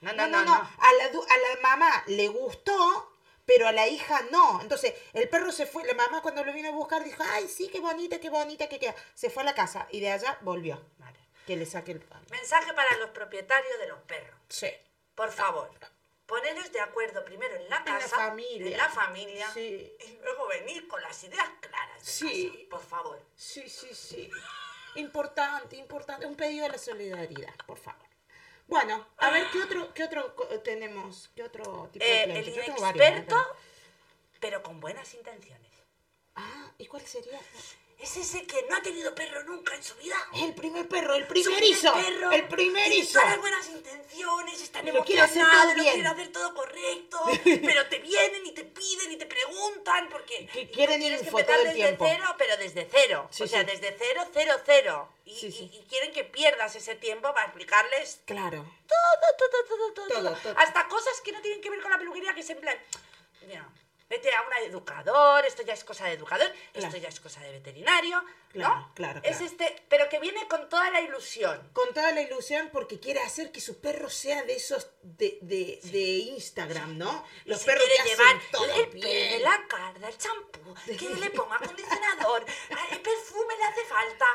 No, No, no, no. A, la, a la mamá le gustó, pero a la hija no. Entonces, el perro se fue. La mamá cuando lo vino a buscar dijo, ay, sí, qué bonita, qué bonita, que queda. Se fue a la casa y de allá volvió. Vale. Que le saque el... Mensaje para los propietarios de los perros. Sí. Por favor, poneros de acuerdo primero en la En la casa, familia. en la familia, Sí. y luego venir con las ideas claras. Sí. casa, por favor. Sí, sí, sí. Importante, importante. Un pedido de la solidaridad, por favor. Bueno, a ver, ¿qué otro, qué otro tenemos? ¿Qué otro tipo de Eh, el varios, inexperto, pero con buenas intenciones. Ah, ¿y cuál sería? Es ese que no ha tenido perro nunca en su vida. Es el primer perro, el Su primer primerizo. perro, el primerizo. Todas las buenas intenciones, están Lo quiere hacer emocionados, todo bien. quiere hacer todo correcto, pero te vienen y te piden y te preguntan porque Que quieren info que todo el desde tiempo. cero, pero desde cero. Sí, o sea, sí. desde cero, cero, cero. Y, Sí, sí. y- y quieren que pierdas ese tiempo para explicarles Claro. todo, todo, todo, todo, Todo, todo. todo. Hasta cosas que no tienen que ver con la peluquería, que es en plan, mira, vete a un educador, esto ya es cosa de educador, esto ya es cosa de veterinario, Claro, ¿no? claro, Es claro. este, pero que viene con toda la ilusión. Con toda la ilusión porque quiere hacer que su perro sea de esos de, de, de Instagram, ¿no? Y Los se perros que quiere hacen llevar todo el pelo, la carda, el champú, que le ponga acondicionador, el perfume le hace falta,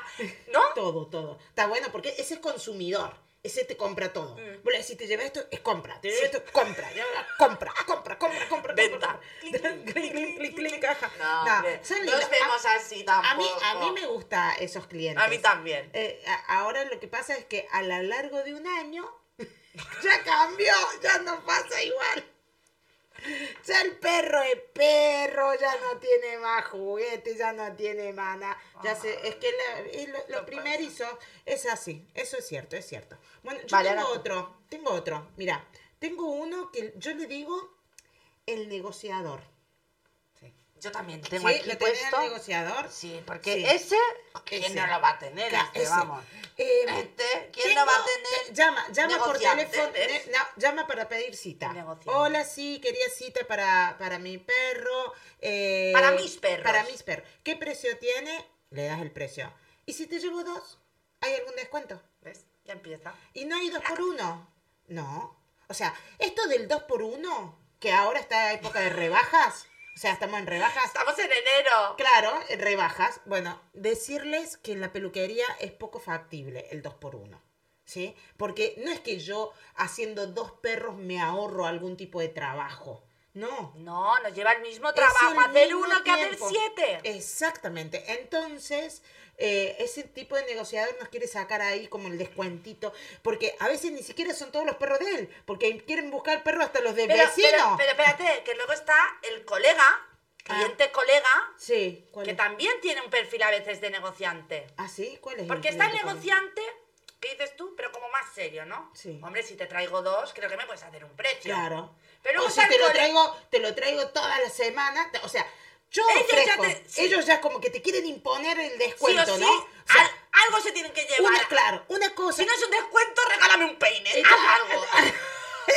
¿no? Todo, todo. Está bueno porque ese es consumidor. Ese te compra todo. Mm. Te lleva esto, es compra. Te lleva esto, compra. Ya, compra, compra, compra, compra. Venta. compra. Clic, clic, caja. No, son no vemos A- así A mí, a tampoco. mí me gusta esos clientes. A mí también. Eh, a- ahora lo que pasa es que a lo largo de un año ya cambió, ya no pasa igual. Ya el perro es perro, ya no tiene más juguetes, ya no tiene más nada. Ya sé, es que la- lo, lo primerizo es así, eso es cierto, es cierto. Bueno, yo Vale, tengo ahora otro, tengo otro. Mira, tengo uno que yo le digo el negociador. Yo también tengo ¿Sí? aquí ¿Lo puesto. al negociador? Sí, porque Sí. ese, ¿quién Ese. no lo va a tener? Este, ese. vamos. Eh, Este, ¿quién tengo- no va a tener? eh, Llama, llama por teléfono, no, llama para pedir cita. Hola, sí, quería cita para, para mi perro. eh, Para mis perros. Para mis perros. ¿Qué precio tiene? Le das el precio. ¿Y si te llevo dos? ¿Hay algún descuento? ¿Ves? Ya empieza. ¿Y no hay dos por uno? No. O sea, esto del dos por uno, que ahora está época de rebajas, o sea, estamos en rebajas. Estamos en enero. Claro, en rebajas. Bueno, decirles que en la peluquería es poco factible el 2 por 1 ¿Sí? Porque no es que yo haciendo dos perros me ahorro algún tipo de trabajo. No. No, nos lleva el mismo trabajo el hacer mismo uno que hacer siete. Exactamente. Entonces, eh, ese tipo de negociador nos quiere sacar ahí como el descuentito. Porque a veces ni siquiera son todos los perros de él. Porque quieren buscar perros hasta los de Pero, vecino. pero, pero espérate, que luego está el colega cliente colega, Sí, ¿cuál que es? también tiene un perfil a veces de negociante. ¿Ah, sí? ¿Cuál es? Porque está el negociante, ¿qué dices tú? Pero como más serio, ¿no? Sí. Hombre, si te traigo dos, creo que me puedes hacer un precio. Claro. Pero o si te lo traigo, te lo traigo toda la semana, te- o sea, yo Ellos ya ofrezco, te- sí. ellos ya como que te quieren imponer el Sí descuento, o sí, ¿no? O sea, al- algo se tienen que llevar. una, claro, una cosa. Si no es un descuento, regálame un peine. Haz algo.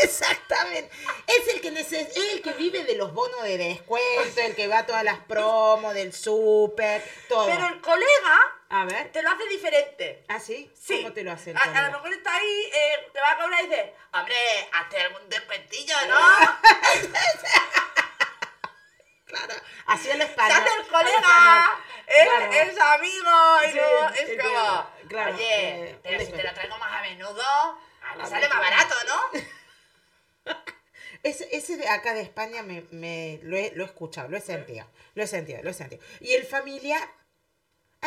Exactamente. Es el que neces- es el que vive de los bonos de descuento, el que va a todas las promos del súper, todo. Pero el colega A ver. te lo hace diferente. ¿Ah, sí? Sí. ¿Cómo te lo hace a, a lo mejor está ahí, eh, te va a cobrar y dice, hombre, hazte algún descuentillo, ¿no? Claro, así el Se español. hace el colega, es, Claro. es amigo, y Sí, sí, es como, claro, oye, eh, pero si te lo traigo más a menudo, a sale más barato, ¿no? Ese, ese de acá de España me, me- lo, he, lo he escuchado, lo he sentido, lo he sentido, lo he sentido. Y el familiar,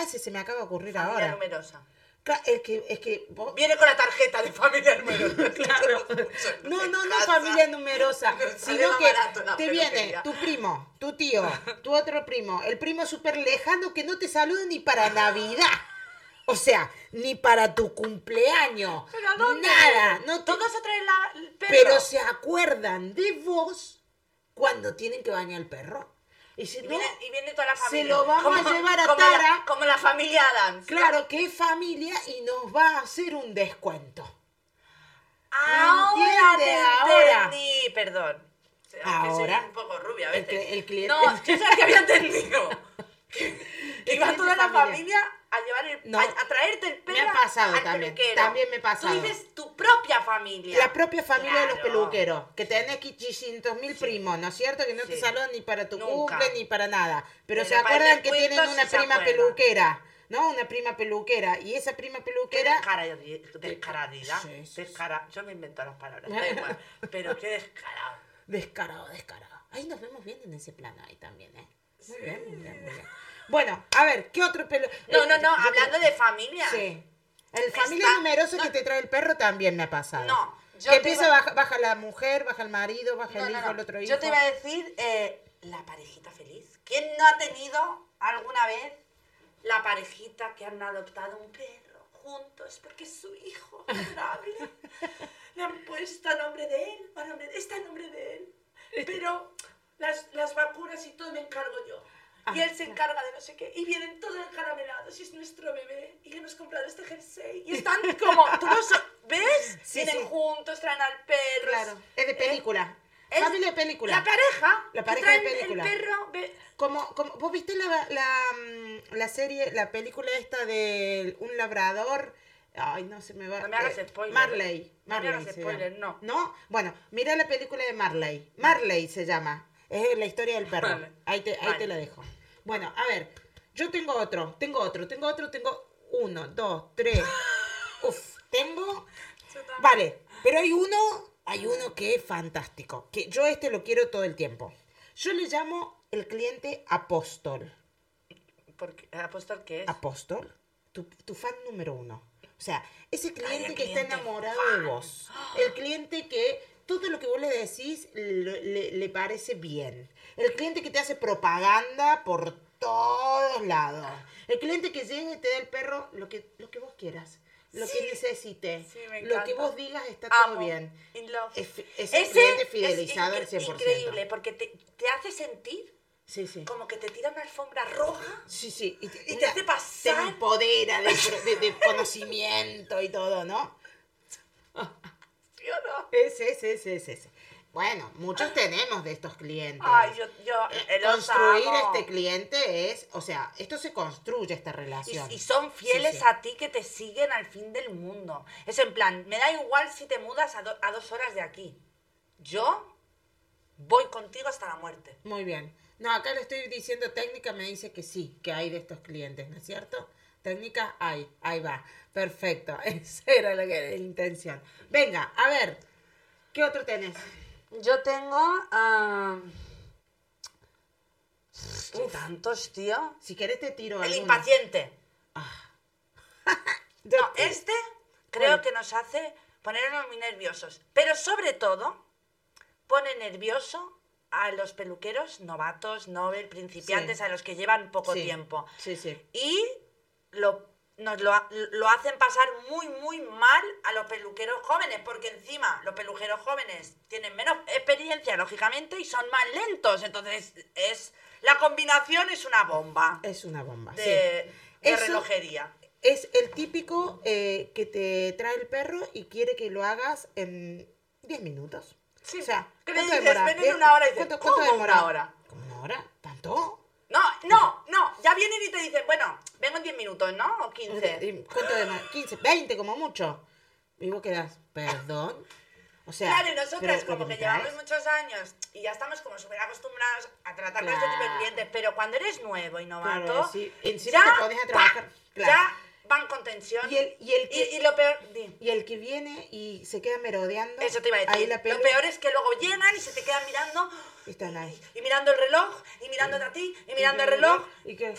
ah, se me acaba de ocurrir Familia ahora. numerosa. Claro, es que, es que vos- Viene con la tarjeta de familia numerosa. Claro. No, no, no familia numerosa, sino que te viene tu primo, tu tío, tu otro primo, el primo súper lejano que no te saluda ni para Navidad. O sea, ni para tu cumpleaños. ¿Pero a dónde? Nada. No te- Todos a traer la, el perro. pero se acuerdan de vos cuando tienen que bañar al perro. Y si Y no, viene, y viene toda la se familia. lo vamos a llevar a como Tara. La, como la familia Adams. claro que es familia y nos va a hacer un descuento. Ahora te ahora? entendí. Perdón. Que soy Ahora. un poco rubia a El veces. que- el cliente- No, yo sabía que había entendido. Que, que iba cliente toda la familia a llevar el, No. a, a traerte el perro Me ha pasado al también, peluquero. también me ha pasado. Tú dices tu propia familia. La propia familia de los Claro. peluqueros, que tenés 500 mil primos, ¿no es cierto? Que no te Sí. saludan ni para tu Nunca. cumple ni para nada. Pero, Pero se acuerdan que tienen sí una se prima peluquera, ¿no? Una prima peluquera. Y esa prima Qué peluquera... descaradi- descaradida. Sí, sí, Descara- Yo me invento las palabras, da igual. Pero qué descarado. Descarado, descarado. Ahí nos vemos bien en ese plano ahí también, ¿eh? Muy bien, muy bien, muy bien. Bueno, a ver, ¿qué otro pelo? No, eh, no, no, yo- hablando de familia. Sí. El familia Está- numeroso no. que te trae el perro también me ha pasado. No, yo Que te empieza, iba- baja, baja la mujer, baja el marido, baja No, el no, hijo, no. el otro hijo. Yo te iba a decir eh, la parejita feliz. ¿Quién no ha tenido alguna vez la parejita que han adoptado un perro juntos porque es su hijo adorable? Le han puesto a nombre de él, a nombre de- está a nombre de él. Pero las, las vacunas y todo me encargo yo. Y Ah, él se encarga de no sé qué. Y vienen todos encaramelados y es nuestro bebé. Y hemos comprado este jersey. Y están como, ¿tú los ves? Sí, vienen sí. juntos, traen al perro. Claro, es de película. Es Familia de película. La pareja. La pareja de película. El perro. ve- Como, como, ¿Vos viste la, la, mm, la serie, la película esta de un labrador? Ay, no se me va. No me hagas eh, spoiler. Marley. No me Marley hagas spoiler, no. ¿No? Bueno, mira la película de Marley. Marley se llama. Es la historia del perro. Vale. Ahí, te, ahí Vale. te la dejo. Bueno, a ver. Yo tengo otro, tengo otro, tengo otro, tengo uno, dos, tres. Uf, tengo Vale, pero hay uno, hay uno que es fantástico, que yo este lo quiero todo el tiempo. Yo le llamo el cliente apóstol. Porque, ¿Apóstol qué es? Apóstol, tu, tu fan número uno. O sea, ese cliente que está enamorado fan. de vos. El cliente que todo lo que vos le decís le, le- le parece bien. El cliente que te hace propaganda por todos lados. El cliente que llega y te da el perro lo que, lo que vos quieras. Lo que necesites. Sí, lo que vos digas está todo bien. Es es un cliente es fidelizado al incre- 100%. Increíble, porque te, te hace sentir Sí, sí. como que te tira una alfombra roja. Sí, sí. Y te, Y te hace pasar. Te empodera de, pro- de- de conocimiento y todo, ¿no? ¿Sí o no? Ese, ese, ese, ese, ese. Bueno, muchos tenemos de estos clientes. Ay, yo, yo eh, los Construir amo. este cliente es, o sea, esto se construye esta relación. y son fieles Sí, sí. a ti que te siguen al fin del mundo. Es en plan, me da igual si te mudas a, do- a dos horas de aquí. Yo voy contigo hasta la muerte. Muy bien. No, acá le estoy diciendo técnica, me dice que sí, que hay de estos clientes, ¿no es cierto? Técnica, hay, ahí va. Perfecto, esa era la, la intención. Venga, a ver, ¿qué otro tenés? Yo tengo... ah, ¿Qué tantos, tío? Si querés te tiro El impaciente. Yo No, te- este creo que nos hace ponernos muy nerviosos. Pero sobre todo, pone nervioso a los peluqueros novatos, novel, principiantes, Sí. a los que llevan poco Sí. tiempo. Sí, sí. Y lo, nos lo, lo hacen pasar muy, muy mal a los peluqueros jóvenes, porque encima los peluqueros jóvenes tienen menos experiencia, lógicamente, y son más lentos. Entonces, es la combinación es una bomba Es una bomba. de, sí. de Eso- relojería. Es el típico eh, que te trae el perro y quiere que lo hagas en 10 minutos. Sí, O sea, ¿cuánto dices, demora? ven en ¿Diez? una hora y dices, ¿Cuánto, cuánto ¿cómo demora? una hora? ¿Cómo una hora? ¿Tanto? No, no, ya vienen y te dicen, bueno, vengo en 10 minutos, ¿no? O 15. ¿Y ¿Cuánto demora? 15, 20 como mucho. Y vos quedás, perdón. O sea, Claro, y nosotras como ¿qué que llevamos muchos años y ya estamos como súper acostumbrados a tratar con este tipo de clientes, pero cuando eres nuevo y novato, Claro, sí. Encima te pones a trabajar, ya van con tensión. Y el, y el que, y lo peor, di, y el que viene y se queda merodeando. eso te iba a decir, Ahí la lo pelu- peor es que luego llegan y se te quedan mirando, están ahí. y mirando el reloj, y mirándote a ti, y mirando el reloj, Y, que,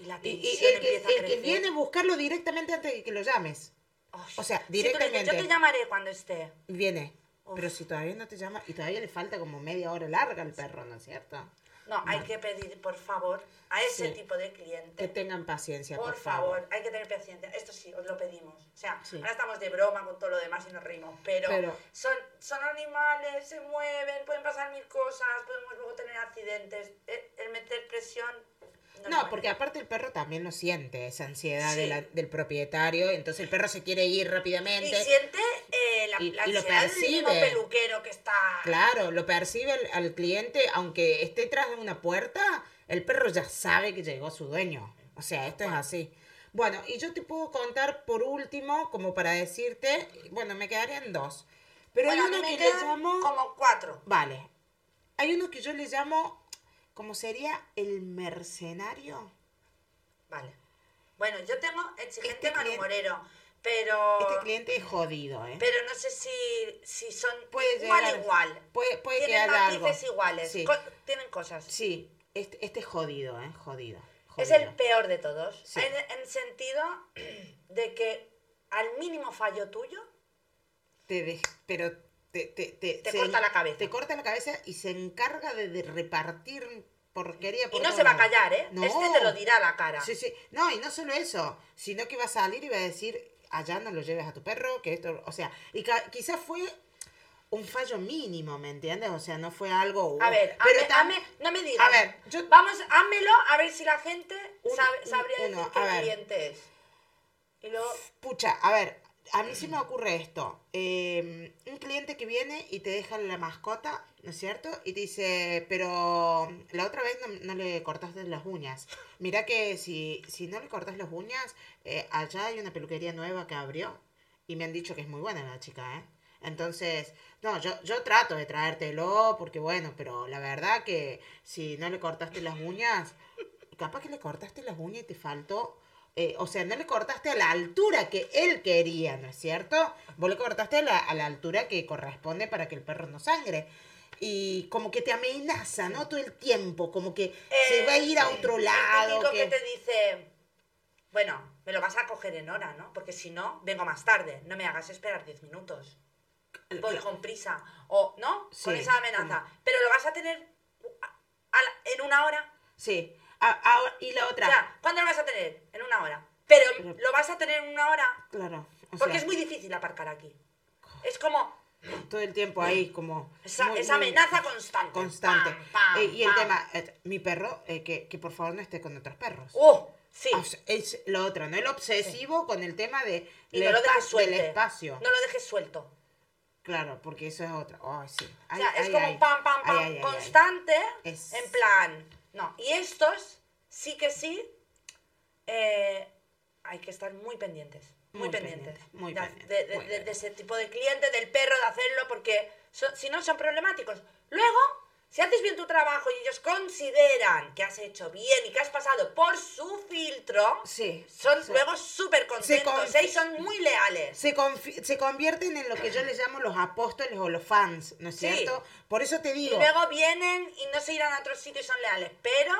y la y, y tensión el, que, empieza a que crecer. viene a buscarlo directamente antes de que lo llames. O sea, si tú le dices, directamente. yo te llamaré cuando esté. Viene. Uf. Pero si todavía no te llama y todavía le falta como media hora larga al perro, ¿no es cierto? No, hay que pedir, por favor, a ese Sí. tipo de Que cliente. tengan paciencia, Por, por, favor. favor, hay que tener paciencia. Esto sí, os lo pedimos. O sea, Sí. ahora estamos de broma con todo lo demás y nos reímos, pero, Pero- son, son animales, se mueven, pueden pasar mil cosas, podemos luego tener accidentes. El, el meter presión. No, porque aparte el perro también lo siente, esa ansiedad de Sí. la- del propietario, entonces el perro se quiere ir Y rápidamente. siente eh, la, Y- la y lo ansiedad del mismo percibe. peluquero que está. Claro, lo percibe al, al cliente, aunque esté tras de una puerta, el perro ya sabe que llegó su dueño. O sea, esto es así. Bueno, y yo te puedo contar por último, como para decirte, bueno, me quedarían dos. Pero bueno, hay uno que le llamo... como cuatro. Vale. Hay uno que yo le llamo, como sería el mercenario. Vale. Bueno, yo tengo exigente Este malhumorero, pero. Este cliente es jodido, ¿eh? Pero no sé si, si son Puede igual llegar- igual. Puede, puede tienen haya algo. matices iguales. Sí, co- tienen cosas. sí. Este, este es jodido, ¿eh? Jodido. Es el peor de todos. Sí. En, en sentido de que al mínimo fallo tuyo, Te dej- pero te, te, te, Te corta la cabeza. Te corta la cabeza y se encarga de, de repartir porquería por y no se va a callar, ¿eh? No. Este te lo dirá a la cara. Sí, sí. No, y no solo eso, sino que va a salir y va a decir, allá no lo lleves a tu perro, que esto, o sea, y quizás fue un fallo mínimo, ¿me entiendes? O sea, no fue algo... A ver, pero tam- hazme- no me digas. A ver, yo- Vamos, házmelo a ver si la gente Un- sabe, un- sabría uno, decir qué es. Y luego, Pucha, a ver, a mí sí me ocurre esto. Eh, un cliente que viene y te deja la mascota, ¿no es cierto? Y te dice, pero la otra vez no, no le cortaste las uñas. Mira que si, si no le cortas las uñas, eh, allá hay una peluquería nueva que abrió. Y me han dicho que es muy buena la chica, ¿eh? Entonces, no, yo, yo trato de traértelo porque bueno, pero la verdad que si no le cortaste las uñas, capaz que le cortaste las uñas y te faltó, eh, o sea, no le cortaste a la altura que él quería, ¿no es cierto? Vos le cortaste a la, a la altura que corresponde para que el perro no sangre. Y como que te amenaza, ¿no? Todo el tiempo, como que se eh, va a ir a otro el lado. típico que- que te dice, bueno, me lo vas a coger en hora, ¿no? Porque si no, vengo más tarde. No me hagas esperar 10 minutos. Voy con prisa. O, ¿no? Con esa amenaza. Pero lo vas a tener a- a la- en una hora. Sí. A- a- y la O otra. sea, ¿cuándo lo vas a tener? En una hora. Pero Pero- lo vas a tener en una hora Claro. o porque sea, es muy difícil aparcar aquí. Es como todo el tiempo ahí como esa, muy- esa muy amenaza constante. constante Pam, pam, Eh, y el pam. tema eh, mi perro eh, que, que por favor no esté con otros perros ¡Oh! Sí. Ah, o sea, es lo otro no el obsesivo con el tema de Y no lo dejes suelto. del espacio No lo dejes suelto. claro porque eso es otra Ay, sí. O Ay, sea, es como ay. pam, pam, pam, constante. Es- En plan. No. Y estos, sí que sí, eh, hay que estar muy pendientes. Muy, Muy pendientes. muy de, pendientes, de- de- muy ese tipo de cliente, del perro, de hacerlo, porque son- si no son problemáticos. Luego, si haces bien tu trabajo y ellos consideran que has hecho bien y que has pasado por su filtro, Sí, son sí. luego súper contentos confi- ¿eh? y son muy leales. se, se convierten en lo que yo les llamo los apóstoles o los fans, ¿no es Sí. cierto? Por eso te Y digo, luego vienen y no se irán a otro sitio y son leales, pero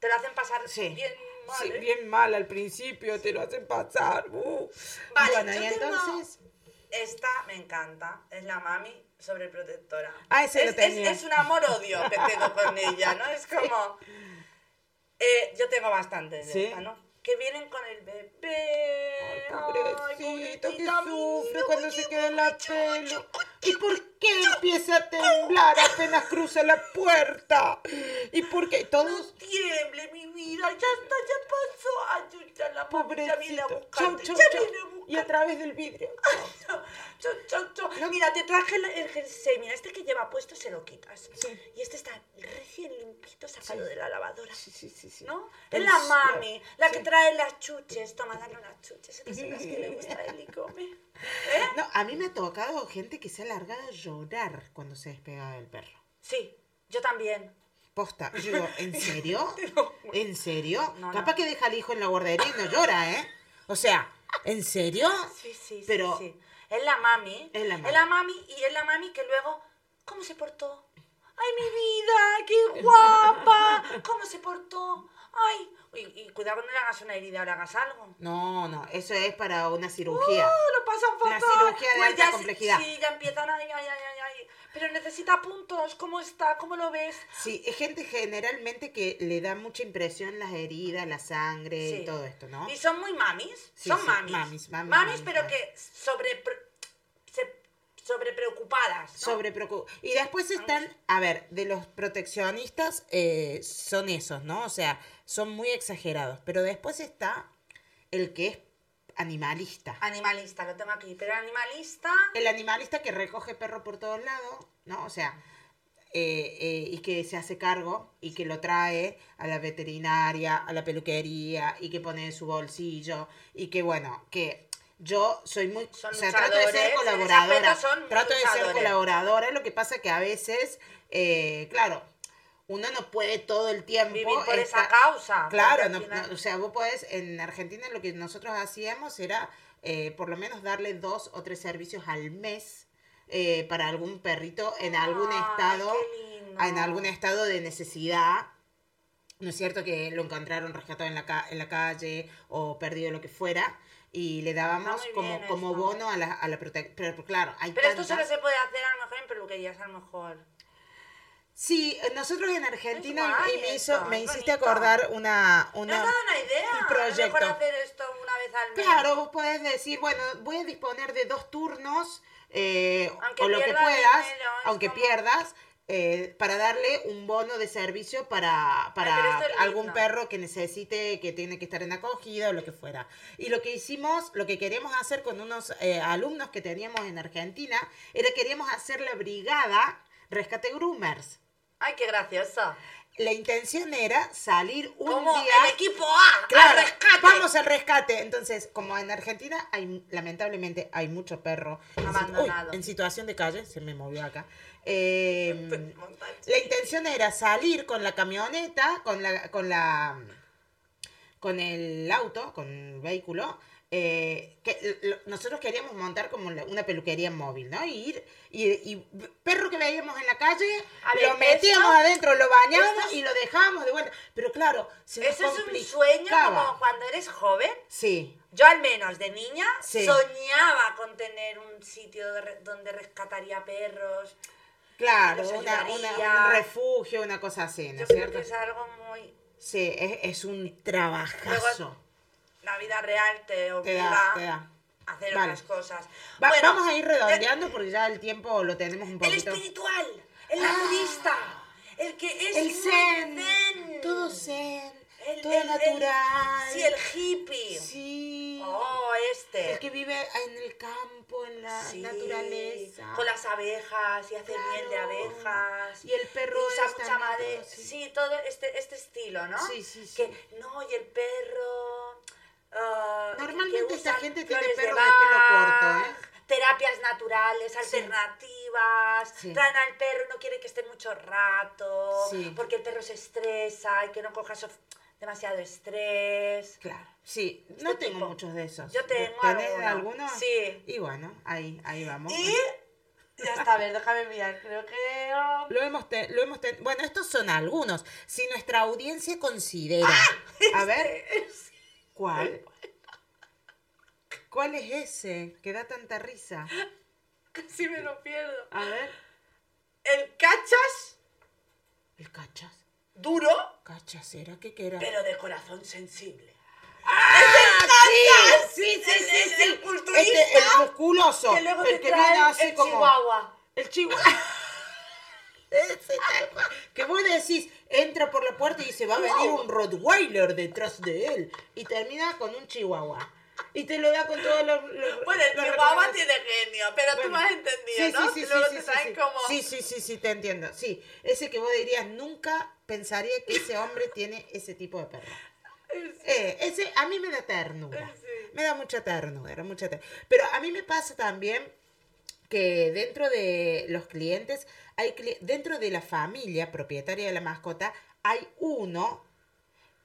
te lo hacen pasar Sí. bien mal. Sí, ¿eh? bien mal al principio, te lo hacen pasar. uh. Vale, bueno, yo y tengo- entonces, esta me encanta. Es la mami sobreprotectora. Ah, ese es, lo es- tenía. es un amor-odio que tengo con ella, ¿no? Es como... Eh, yo tengo bastantes de ¿Sí? esta, ¿no? Que vienen con el bebé. Ay, Ay, pobrecito, que pobrecita sufre cuando se queda en la pelo. ¿Y por qué empieza a temblar apenas cruza la puerta? ¿Y por qué No todos... tiemble, mi vida, ya está, ya pasó. Ay, ya la mami ya viene a Pobrecito. buscarte, Chau, chau, ya chau. viene a buscarte. Y a través del vidrio. Chau, chau, chau. Mira, te traje el, el jersey. Mira, este que lleva puesto se lo quitas. Sí. Y este está recién limpito, sacado de la lavadora. Sí, sí, sí, sí. ¿No? Es El la suelo. mami, la que Sí. trae las chuches. Toma, dale unas chuches. Estas son las que le gusta a él y come. ¿Eh? No, a mí me ha tocado gente que se ha largado a llorar cuando se despega del perro. Sí, yo también. Posta. Yo digo, ¿en serio? ¿En serio? No, no. Capaz que deja al hijo en la guardería y no llora, ¿eh? O sea, ¿en serio? Sí, sí, sí. Pero- sí. Es la mami. Es la mami. Es la mami y es la mami que luego. ¿Cómo se portó? ¡Ay, mi vida! ¡Qué guapa! ¿Cómo se portó? ¡Ay! Y, y cuidado que no le hagas una herida o le hagas algo. No, no, eso es para una cirugía. ¡Oh, lo pasan Una fatal! cirugía de alta ya complejidad. Sí, ya empiezan, ay, ay, ay, ay, ay. Pero necesita puntos. ¿Cómo está? ¿Cómo lo ves? Sí, es gente generalmente que le da mucha impresión las heridas, la sangre Sí. y todo esto, ¿no? Y son muy mamis. Sí, son sí, mamis. mamis, mamis, mamis, pero mamis. que sobre, se- sobre preocupadas. ¿no? Sobre Y después están, a ver, de los proteccionistas eh, son esos, ¿no? O sea, son muy exagerados. Pero después está el que es animalista. Animalista, lo tengo aquí. Pero animalista. El animalista que recoge perro por todos lados, ¿no? O sea, eh, eh, y que se hace cargo y que lo trae a la veterinaria, a la peluquería y que pone en su bolsillo y que, bueno, que yo soy muy... Son o sea, trato de ser colaboradora. Trato de ser colaboradora, lo que pasa que a veces, eh, claro, uno no puede todo el tiempo... Vivir por esa causa. Claro, no, o sea, vos podés, en Argentina lo que nosotros hacíamos era eh, por lo menos darle dos o tres servicios al mes eh, para algún perrito en algún estado, en algún estado de necesidad. ¿No es cierto que lo encontraron rescatado en la, ca- en la calle o perdido lo que fuera? Y le dábamos como, como bono a la, a la protección. Pero claro, hay Pero esto solo se puede hacer a lo mejor en peluquerías, a lo mejor. Sí, nosotros en Argentina guay me, esto, hizo, me hiciste bonito. acordar una... ¿Me una has dado una idea? un proyecto. mejor hacer esto una vez al mes. Claro, vos podés decir, bueno, voy a disponer de dos turnos, eh, o lo que puedas, dinero, aunque como- pierdas, eh, para darle un bono de servicio para, para algún lindo. perro que necesite, que tiene que estar en acogida o lo que fuera. Y lo que hicimos, lo que queríamos hacer con unos eh, alumnos que teníamos en Argentina, era queríamos hacer la brigada Rescate Groomers. Ay, qué gracioso. La intención era salir un Como día... el equipo A, Claro, al rescate. vamos al rescate. Entonces, como en Argentina hay lamentablemente hay mucho perro Abandonado. uy, en situación de calle, se me movió acá. Eh, Montaje. la intención era salir con la camioneta, con la, con la, con el auto, con el vehículo. Eh, que lo- nosotros queríamos montar como una peluquería móvil, ¿no? Y ir y, y perro que veíamos en la calle, ver, lo metíamos adentro, lo bañábamos es- y lo dejábamos de vuelta. Pero claro, se nos Eso es un sueño como cuando eres joven. Sí, Yo al menos de niña Sí. soñaba con tener un sitio donde rescataría perros. claro, una, una- un refugio, una cosa así, ¿no Yo es creo cierto? que es algo muy... Sí, es, es un trabajazo. La vida real te Te obliga da, te da. a hacer Vale. otras cosas. Va- Bueno, vamos a ir redondeando porque ya el tiempo lo tenemos un El poquito. espiritual, el naturista, el que es El zen, zen. todo zen, El- todo el- el- natural. sí, el hippie. Sí. Oh, este. El que vive en el campo, en la Sí, naturaleza. Con las abejas y hace miel de Claro. abejas. Y el perro Y usa mucha madera. así. Sí, todo este, este estilo, ¿no? Sí, sí, sí. Que no, y el perro. Ah, Normalmente esta gente tiene perros de pelo corto, ¿eh? Terapias naturales, alternativas. Sí. Traen al perro, no quiere que esté mucho rato. Sí. Porque el perro se estresa y que no coja demasiado estrés. Claro, sí, no Este tengo tipo. muchos de esos. Yo tengo ¿Tenés alguno. alguno? Sí. Y bueno, ahí, ahí vamos. Y ya está, a ver, déjame mirar. Creo que. um, Lo hemos, te- lo hemos te- bueno, estos son algunos. Si nuestra audiencia considera, Ah, a ver, ¿cuál? ¿Cuál es ese que da tanta risa? Casi me lo pierdo. A ver. El cachas El cachas. duro, Cachas, ¿era qué que era? pero de corazón sensible. ¡Ah! Sí, sí, sí, El- sí, el- sí. el culturista Este, el musculoso. Que luego el que viene así el como. chihuahua. El chihuahua. Ese tal cual. que vos decís, entra por la puerta y dice, va a venir un Rottweiler detrás de él. Y termina con un chihuahua. Y te lo da con todos los... los- Bueno, el chihuahua tiene genio, pero tú me has entendido, sí, ¿no? Sí, sí, luego sí, te sí, traen sí. Sí, sí, sí, te entiendo. Sí, ese que vos dirías, nunca pensaría que ese hombre tiene ese tipo de perro. Eh, ese a mí me da ternura. Me da mucha ternura, mucha ternura. Pero a mí me pasa también que dentro de los clientes, hay dentro de la familia propietaria de la mascota, hay uno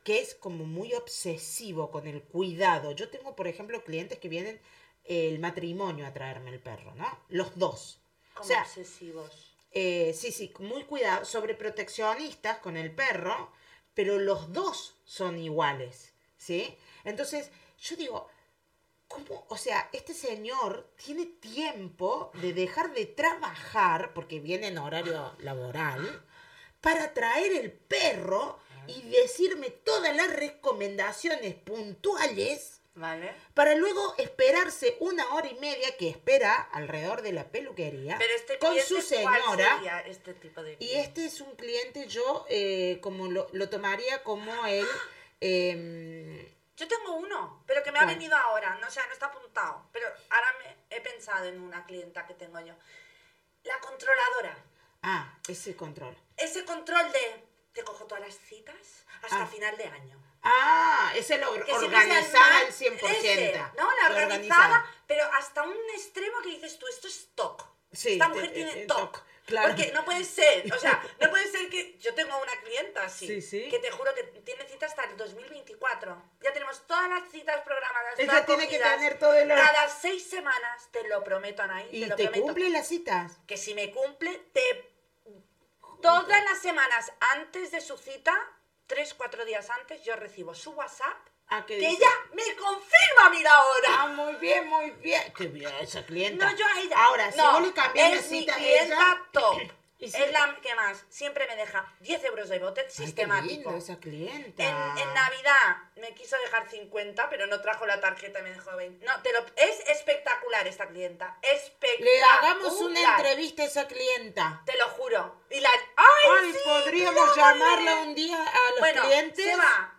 que es como muy obsesivo con el cuidado. Yo tengo, por ejemplo, clientes que vienen el matrimonio a traerme el perro, ¿no? Los dos. Como o sea, obsesivos. eh, sí, sí, muy cuidado, sobreproteccionistas con el perro, pero los dos son iguales, ¿sí? Entonces, yo digo, ¿cómo? O sea, este señor tiene tiempo de dejar de trabajar, porque viene en horario laboral, para traer el perro y decirme todas las recomendaciones puntuales ¿Vale? para luego esperarse una hora y media que espera alrededor de la peluquería Pero este con su ¿cuál señora. este tipo de Y este es un cliente, yo eh, como lo, lo tomaría como el... em, Yo tengo uno, pero que me ha venido ahora, no, o sea, no está apuntado. Pero ahora me he pensado en una clienta que tengo yo. La controladora. ah, ese control. Ese control de te cojo todas las citas hasta Ah. final de año. Ah, sea el organizaba mal- al 100%. ese, ¿no? La organizada, organizaba. pero hasta un extremo que dices tú, esto es TOC. Sí, Esta te- mujer eh, tiene eh, TOC. Claro. Porque no puede ser, o sea, no puede ser que yo tengo una clienta así, Sí, sí. que te juro que tiene cita hasta el 2024. Ya tenemos todas las citas programadas. Todas tiene que tener todo el. Cada seis semanas, te lo prometo, Anaí, ¿Y te lo te prometo. cumple las citas? Que si me cumple, te... Todas las semanas antes de su cita, tres, cuatro días antes, yo recibo su WhatsApp ¿qué que dice? ella me confirma mi la hora. Ah, muy bien, muy bien. Qué bien esa clienta. No, yo a ella. Ahora, si no, vos le cambias la es mi a clienta ella... top. Y si- Es la que más. Siempre me deja 10 euros de bote Ay, qué sistemático. lindo esa clienta. En, en Navidad me quiso dejar 50, pero no trajo la tarjeta y me dejó 20. No, te lo, es espectacular esta clienta. Espectacular. Le hagamos una entrevista a esa clienta. Te lo juro. Y la. ¡Ay! Ay, sí, podríamos llamarla un día a los bueno, clientes. se va.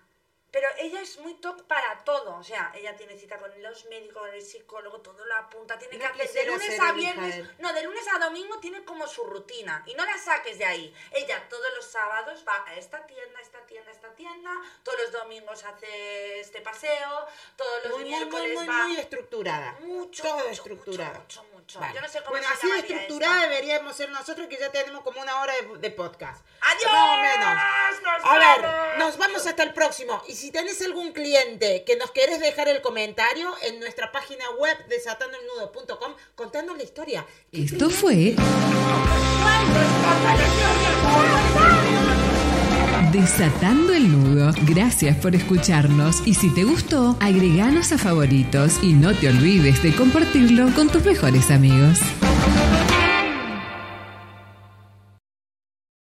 Pero ella es muy top para todo. O sea, ella tiene cita con los médicos, con el psicólogo, todo lo apunta. Tiene No que hacer de lunes a viernes. No, de lunes a domingo tiene como su rutina. Y no la saques de ahí. Ella todos los sábados va a esta tienda, esta tienda, esta tienda. Todos los domingos hace este paseo. Todos los Muy, muy, miércoles muy, muy, va. muy estructurada. Mucho, Todo mucho, estructurado. mucho, mucho, mucho. Vale. Yo no sé cómo bueno, se así estructurada esto. deberíamos ser nosotros que ya tenemos como una hora de, de podcast. ¡Adiós! Más o menos. ¡Nos A ver, nos vamos hasta el próximo. Y si tenés algún cliente que nos querés dejar el comentario en nuestra página web desatandoelnudo.com contando la historia. ¿Qué Esto fue Desatando el nudo. Gracias por escucharnos y si te gustó, agreganos a favoritos y no te olvides de compartirlo con tus mejores amigos.